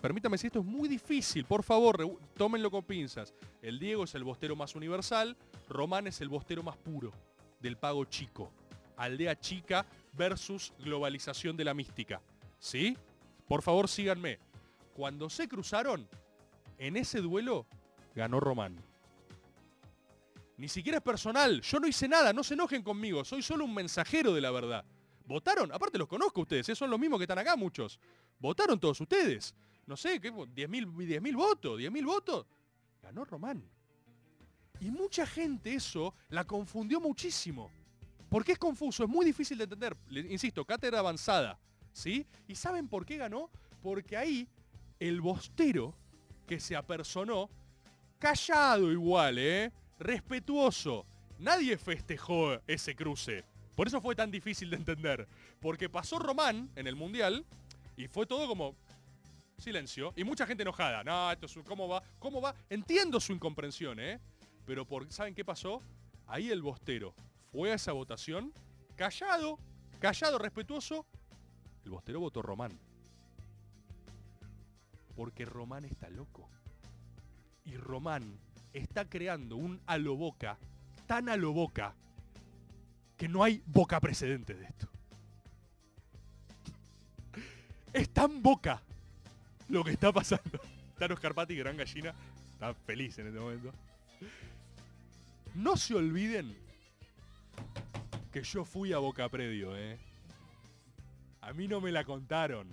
permítame si esto es muy difícil, por favor, tómenlo con pinzas. El Diego es el bostero más universal, Román es el bostero más puro, del pago chico. Aldea chica versus globalización de la mística. ¿Sí? Por favor, síganme. Cuando se cruzaron, en ese duelo ganó Román. Ni siquiera es personal, yo no hice nada, no se enojen conmigo, soy solo un mensajero de la verdad. ¿Votaron? Aparte los conozco ustedes, ¿eh? son los mismos que están acá muchos. ¿Votaron todos ustedes? No sé, ¿qué? 10.000 10.000 votos, 10.000 votos. Ganó Román. Y mucha gente eso la confundió muchísimo. Porque es confuso, es muy difícil de entender. Insisto, cátedra avanzada. ¿Sí? ¿Y saben por qué ganó? Porque ahí el bostero que se apersonó, callado igual, ¿eh? Respetuoso. Nadie festejó ese cruce. Por eso fue tan difícil de entender. Porque pasó Román en el Mundial y fue todo como silencio. Y mucha gente enojada. No, esto es ¿cómo va? ¿Cómo va? Entiendo su incomprensión, ¿eh? Pero por, ¿saben qué pasó? Ahí el bostero fue a esa votación, callado, callado, respetuoso. El bostero votó Román. Porque Román está loco. Y Román está creando un a lo boca, tan a lo boca, que no hay boca precedente de esto. Es tan boca lo que está pasando. Tano Scarpati, gran gallina, está feliz en este momento. No se olviden que yo fui a Boca Predio, ¿eh? A mí no me la contaron.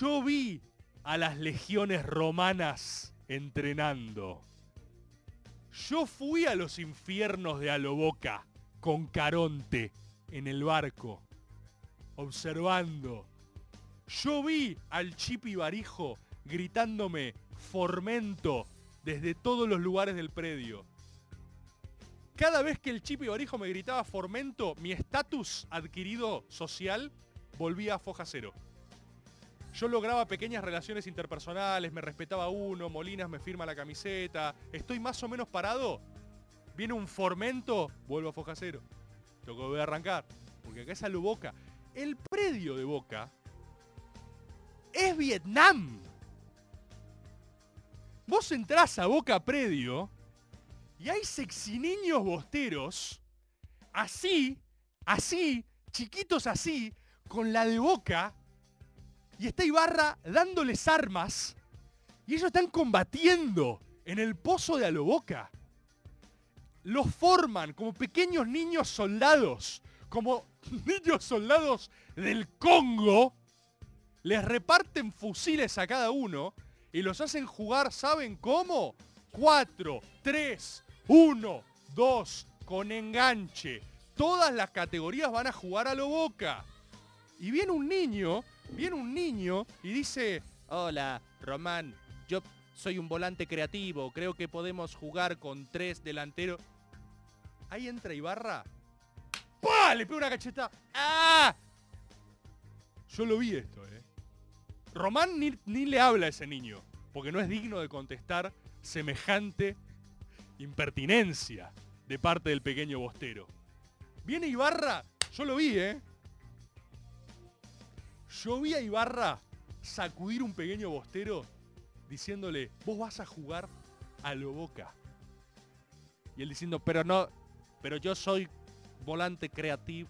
Yo vi a las legiones romanas entrenando. Yo fui a los infiernos de Aloboca con Caronte en el barco, observando. Yo vi al Chipi Barijo gritándome Formento desde todos los lugares del predio. Cada vez que el Chipi Barijo me gritaba Formento, mi estatus adquirido social volvía a foja cero. Yo lograba pequeñas relaciones interpersonales, me respetaba uno, Molinas me firma la camiseta, estoy más o menos parado, viene un formento, vuelvo a foja cero. Tengo que a arrancar, porque acá lo Boca. El predio de Boca es Vietnam. Vos entrás a Boca Predio y hay sexiniños bosteros, así, así, chiquitos así, con la de Boca, y está Ibarra dándoles armas y ellos están combatiendo en el pozo de Aloboca. Los forman como pequeños niños soldados, como niños soldados del Congo. Les reparten fusiles a cada uno y los hacen jugar, ¿saben cómo? 4, 3, 1, 2, con enganche. Todas las categorías van a jugar a lo boca. Y viene un niño, viene un niño y dice, hola, Román, yo soy un volante creativo, creo que podemos jugar con tres delanteros. Ahí entra Ibarra. ¡Pah! Le pega una cachetada. ¡Ah! Yo lo vi esto, ¿eh? Román ni, ni le habla a ese niño, porque no es digno de contestar semejante impertinencia de parte del pequeño bostero. Viene Ibarra, yo lo vi, ¿eh? Yo vi a Ibarra sacudir un pequeño bostero diciéndole, vos vas a jugar a lo boca. Y él diciendo, pero no, pero yo soy volante creativo.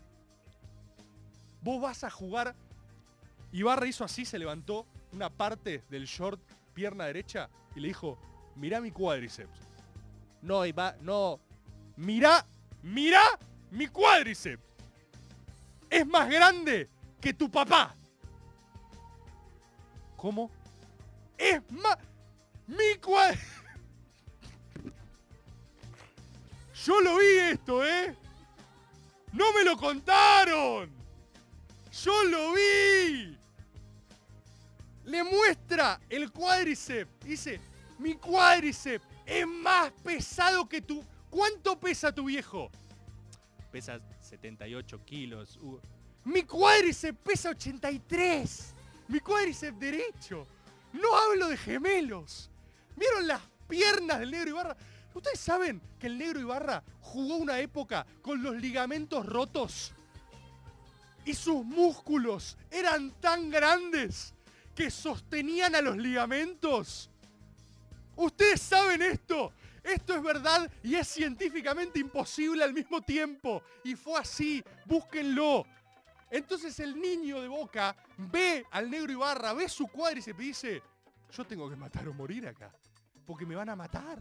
Vos vas a jugar. Ibarra hizo así, se levantó una parte del short, pierna derecha, y le dijo, mirá mi cuádriceps. No, Iba, no. Mirá, mirá mi cuádriceps. Es más grande que tu papá. ¿Cómo? Es más... Mi cuádriceps... Yo lo vi esto, ¿eh? ¡No me lo contaron! ¡Yo lo vi! Le muestra el cuádriceps. Dice, mi cuádriceps es más pesado que tu... ¿Cuánto pesa tu viejo? Pesa 78 kilos. Uh, Mi cuádriceps pesa 83. Mi cuádriceps derecho. No hablo de gemelos. ¿Vieron las piernas del negro Ibarra? ¿Ustedes saben que el negro Ibarra jugó una época con los ligamentos rotos? Y sus músculos eran tan grandes que sostenían a los ligamentos. Ustedes saben esto. Esto es verdad y es científicamente imposible al mismo tiempo. Y fue así. Búsquenlo. Entonces el niño de Boca ve al negro Ibarra, ve su cuádriceps y dice, yo tengo que matar o morir acá, porque me van a matar.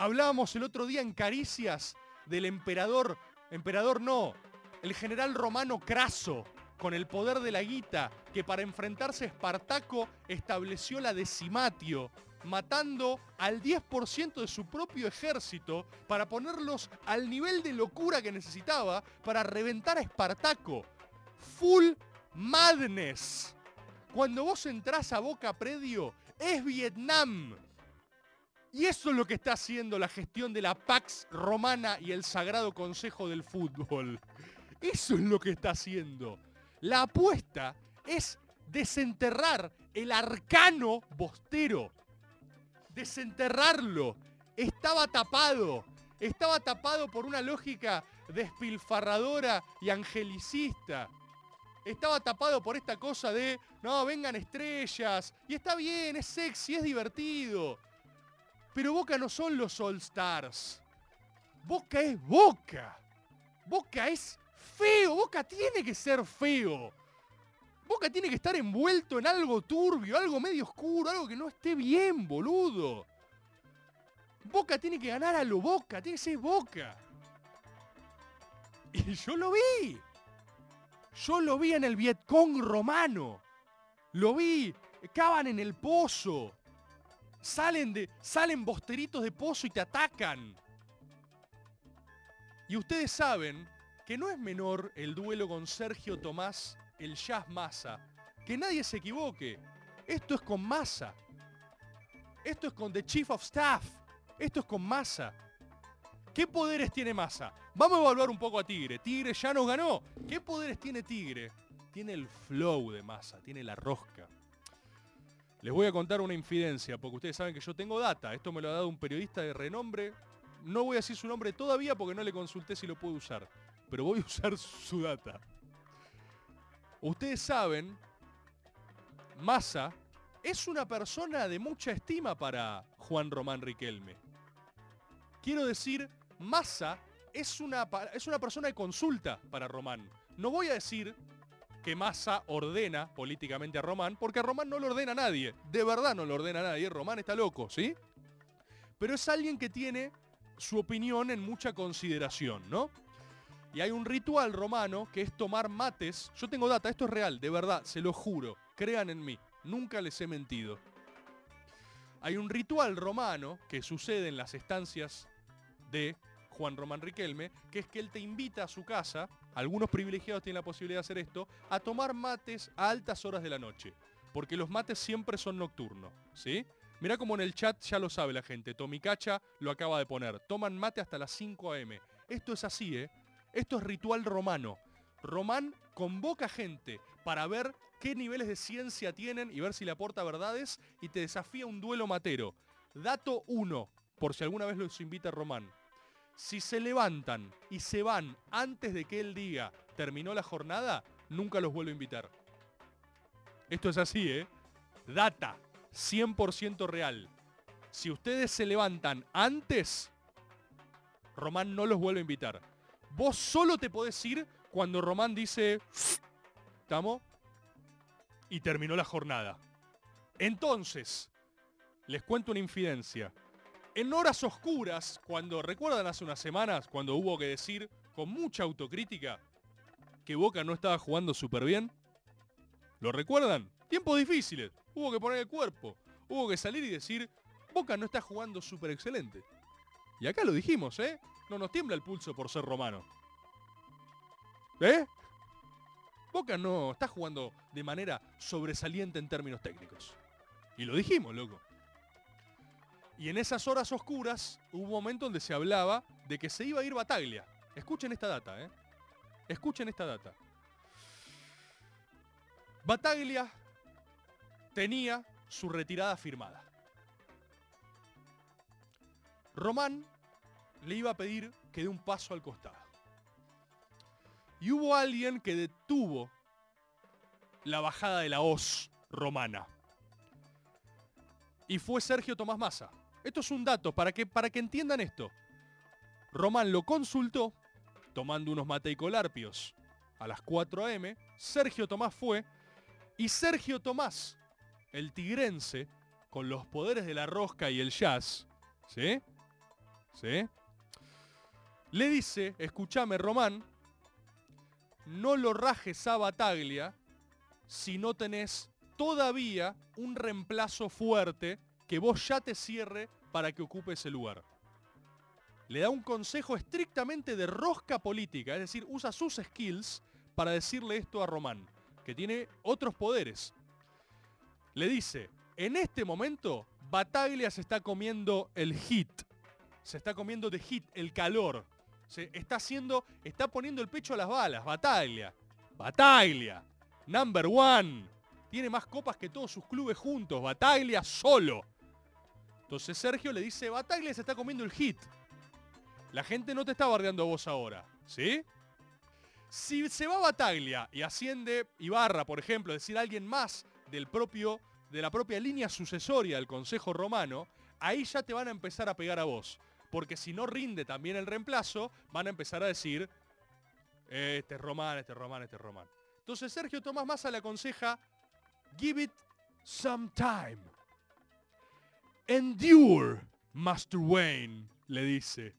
Hablábamos el otro día en Caricias del emperador, emperador no, el general romano Craso, con el poder de la guita, que para enfrentarse a Espartaco estableció la decimatio, matando al 10% de su propio ejército para ponerlos al nivel de locura que necesitaba para reventar a Espartaco. Full madness. Cuando vos entrás a Boca Predio, es Vietnam. Y eso es lo que está haciendo la gestión de la Pax Romana y el Sagrado Consejo del Fútbol. Eso es lo que está haciendo. La apuesta es desenterrar el arcano bostero. Desenterrarlo. Estaba tapado. Estaba tapado por una lógica despilfarradora y angelicista. Estaba tapado por esta cosa de, no, vengan estrellas. Y está bien, es sexy, es divertido. Pero Boca no son los All Stars. Boca es Boca. Boca es feo. Boca tiene que ser feo. Boca tiene que estar envuelto en algo turbio, algo medio oscuro, algo que no esté bien, boludo. Boca tiene que ganar a lo Boca, tiene que ser Boca. Y yo lo vi. Yo lo vi en el Vietcong romano. Lo vi. Cavan en el pozo. Salen de. Salen bosteritos de pozo y te atacan. Y ustedes saben que no es menor el duelo con Sergio Tomás, el Jazz Massa. Que nadie se equivoque. Esto es con Massa. Esto es con The Chief of Staff. Esto es con Massa. ¿Qué poderes tiene Massa? Vamos a evaluar un poco a Tigre. Tigre ya nos ganó. ¿Qué poderes tiene Tigre? Tiene el flow de Massa, tiene la rosca. Les voy a contar una infidencia, porque ustedes saben que yo tengo data. Esto me lo ha dado un periodista de renombre. No voy a decir su nombre todavía porque no le consulté si lo puedo usar. Pero voy a usar su data. Ustedes saben, Massa es una persona de mucha estima para Juan Román Riquelme. Quiero decir, Massa es una, es una persona de consulta para Román. No voy a decir que Massa ordena políticamente a Román, porque a Román no lo ordena nadie. De verdad no lo ordena nadie. Román está loco, ¿sí? Pero es alguien que tiene su opinión en mucha consideración, ¿no? Y hay un ritual romano que es tomar mates. Yo tengo data, esto es real, de verdad, se lo juro. Crean en mí, nunca les he mentido. Hay un ritual romano que sucede en las estancias de Juan Román Riquelme, que es que él te invita a su casa, algunos privilegiados tienen la posibilidad de hacer esto, a tomar mates a altas horas de la noche. Porque los mates siempre son nocturnos, ¿sí? Mirá como en el chat ya lo sabe la gente. Tomicacha lo acaba de poner. Toman mate hasta las 5 a.m. Esto es así, ¿eh? Esto es ritual romano. Román convoca gente para ver qué niveles de ciencia tienen y ver si le aporta verdades y te desafía un duelo matero. Dato 1, por si alguna vez los invita Román. Si se levantan y se van antes de que él diga terminó la jornada, nunca los vuelvo a invitar. Esto es así, ¿eh? Data, 100% real. Si ustedes se levantan antes, Román no los vuelve a invitar. Vos solo te podés ir cuando Román dice, ¿estamos? Y terminó la jornada. Entonces, les cuento una infidencia. En horas oscuras, cuando recuerdan hace unas semanas, cuando hubo que decir con mucha autocrítica que Boca no estaba jugando súper bien, ¿lo recuerdan? Tiempos difíciles, hubo que poner el cuerpo, hubo que salir y decir, Boca no está jugando súper excelente. Y acá lo dijimos, ¿eh? No nos tiembla el pulso por ser romano. ¿Eh? Boca no está jugando de manera sobresaliente en términos técnicos. Y lo dijimos, loco. Y en esas horas oscuras hubo un momento donde se hablaba de que se iba a ir Bataglia. Escuchen esta data, ¿eh? Escuchen esta data. Bataglia tenía su retirada firmada. Román le iba a pedir que dé un paso al costado. Y hubo alguien que detuvo la bajada de la hoz romana. Y fue Sergio Tomás Massa. Esto es un dato para que, para que entiendan esto. Román lo consultó, tomando unos mateicolarpios a las 4 a.m. Sergio Tomás fue y Sergio Tomás, el tigrense, con los poderes de la rosca y el jazz, ¿sí? ¿Sí? Le dice, escúchame Román, no lo rajes a Bataglia si no tenés todavía un reemplazo fuerte que vos ya te cierre para que ocupe ese lugar. Le da un consejo estrictamente de rosca política, es decir, usa sus skills para decirle esto a Román, que tiene otros poderes. Le dice, en este momento, Bataglia se está comiendo el hit. Se está comiendo de hit, el calor. Se está haciendo, está poniendo el pecho a las balas. Bataglia. Bataglia. Number one. Tiene más copas que todos sus clubes juntos. Bataglia solo. Entonces Sergio le dice, Bataglia se está comiendo el hit. La gente no te está bardeando a vos ahora. ¿Sí? Si se va Bataglia y asciende Ibarra, por ejemplo, decir, alguien más del propio, de la propia línea sucesoria del Consejo Romano, ahí ya te van a empezar a pegar a vos. Porque si no rinde también el reemplazo, van a empezar a decir, este es Román, este es Román, este es Román. Entonces Sergio Tomás Massa le aconseja, give it some time. Endure, Master Wayne, le dice.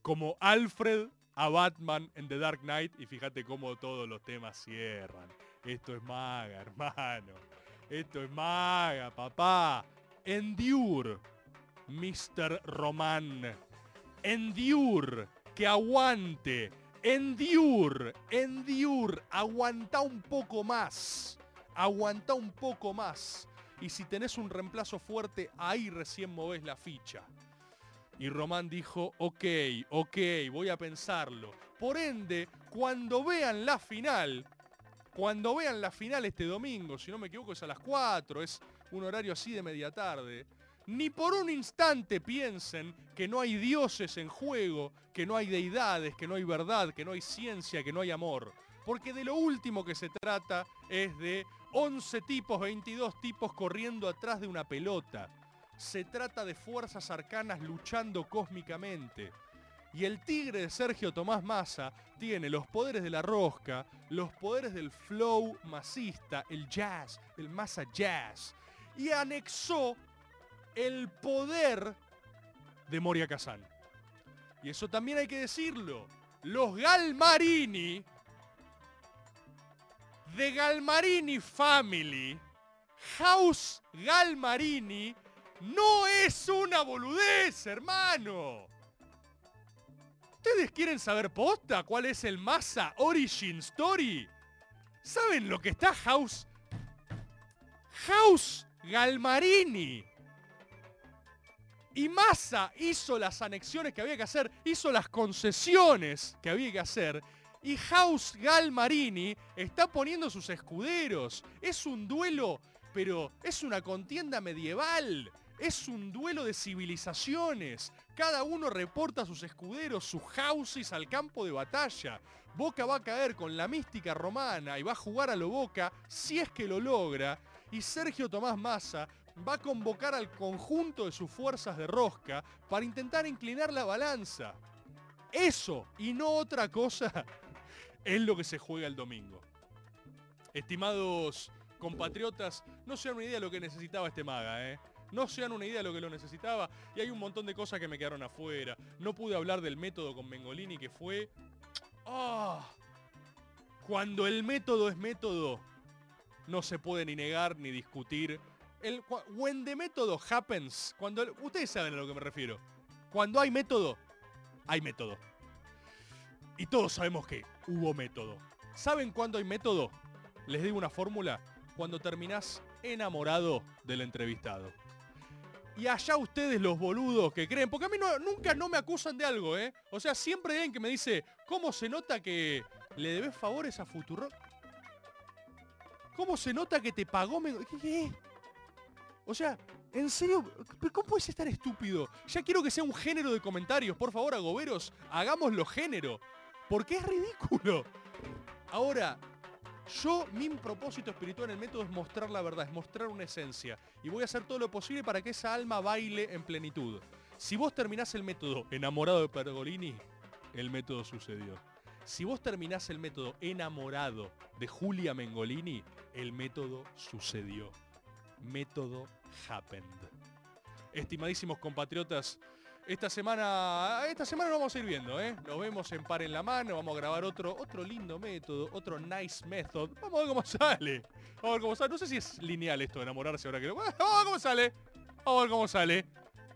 Como Alfred a Batman en The Dark Knight y fíjate cómo todos los temas cierran. Esto es maga, hermano. Esto es maga, papá. Endure, Mr. Román. Endure, que aguante. Endure, endure, aguanta un poco más. Aguanta un poco más. Y si tenés un reemplazo fuerte, ahí recién movés la ficha. Y Román dijo, ok, ok, voy a pensarlo. Por ende, cuando vean la final, cuando vean la final este domingo, si no me equivoco es a las 4, es un horario así de media tarde, ni por un instante piensen que no hay dioses en juego, que no hay deidades, que no hay verdad, que no hay ciencia, que no hay amor. Porque de lo último que se trata es de 11 tipos, 22 tipos corriendo atrás de una pelota. Se trata de fuerzas arcanas luchando cósmicamente. Y el tigre de Sergio Tomás Massa tiene los poderes de la rosca, los poderes del flow masista, el jazz, el massa jazz. Y anexó el poder de Moria Kazan. Y eso también hay que decirlo. Los Galmarini, de Galmarini Family, House Galmarini, no es una boludez, hermano. ¿Ustedes quieren saber posta cuál es el Massa Origin Story? ¿Saben lo que está House? House Galmarini. Y Massa hizo las anexiones que había que hacer, hizo las concesiones que había que hacer. Y House Galmarini está poniendo sus escuderos. Es un duelo, pero es una contienda medieval. Es un duelo de civilizaciones. Cada uno reporta sus escuderos, sus houses al campo de batalla. Boca va a caer con la mística romana y va a jugar a lo Boca si es que lo logra. Y Sergio Tomás Massa va a convocar al conjunto de sus fuerzas de rosca para intentar inclinar la balanza. Eso y no otra cosa es lo que se juega el domingo. Estimados compatriotas, no se dan una idea de lo que necesitaba este maga, ¿eh? No se dan una idea de lo que lo necesitaba y hay un montón de cosas que me quedaron afuera. No pude hablar del método con Mengolini que fue... ¡Ah! Cuando el método es método, no se puede ni negar ni discutir. El, when the método happens, cuando ustedes saben a lo que me refiero. Cuando hay método, hay método. Y todos sabemos que hubo método. ¿Saben cuándo hay método? Les digo una fórmula. Cuando terminás enamorado del entrevistado. Y allá ustedes los boludos que creen, porque a mí nunca no me acusan de algo, ¿eh? O sea, siempre hay alguien que me dice, ¿cómo se nota que le debes favores a Futuro? ¿Cómo se nota que te pagó? ¿Qué? O sea, ¿en serio? ¿Pero ¿Cómo puedes estar estúpido? Ya quiero que sea un género de comentarios. Por favor, agoberos, hagámoslo género. Porque es ridículo. Ahora, yo, mi propósito espiritual en el método es mostrar la verdad, es mostrar una esencia. Y voy a hacer todo lo posible para que esa alma baile en plenitud. Si vos terminás el método enamorado de Pergolini, el método sucedió. Si vos terminás el método enamorado de Julia Mengolini, el método sucedió. Método happened. Estimadísimos compatriotas, esta semana, esta semana vamos a ir viendo, ¿eh? Nos vemos en Par en la Mano, vamos a grabar otro, otro lindo método, otro nice method. Vamos a ver cómo sale. Vamos a ver cómo sale. No sé si es lineal esto de enamorarse ahora que lo... Vamos a ver cómo sale. Vamos a ver cómo sale.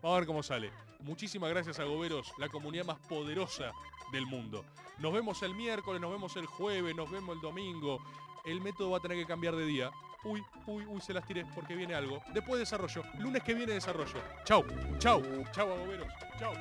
Vamos a ver cómo sale. Muchísimas gracias a Goberos, la comunidad más poderosa del mundo. Nos vemos el miércoles, nos vemos el jueves, nos vemos el domingo. El método va a tener que cambiar de día. Uy, uy, uy, se las tiré porque viene algo. Después desarrollo. Lunes que viene desarrollo. Chau, chau, chau, agoberos. Chau.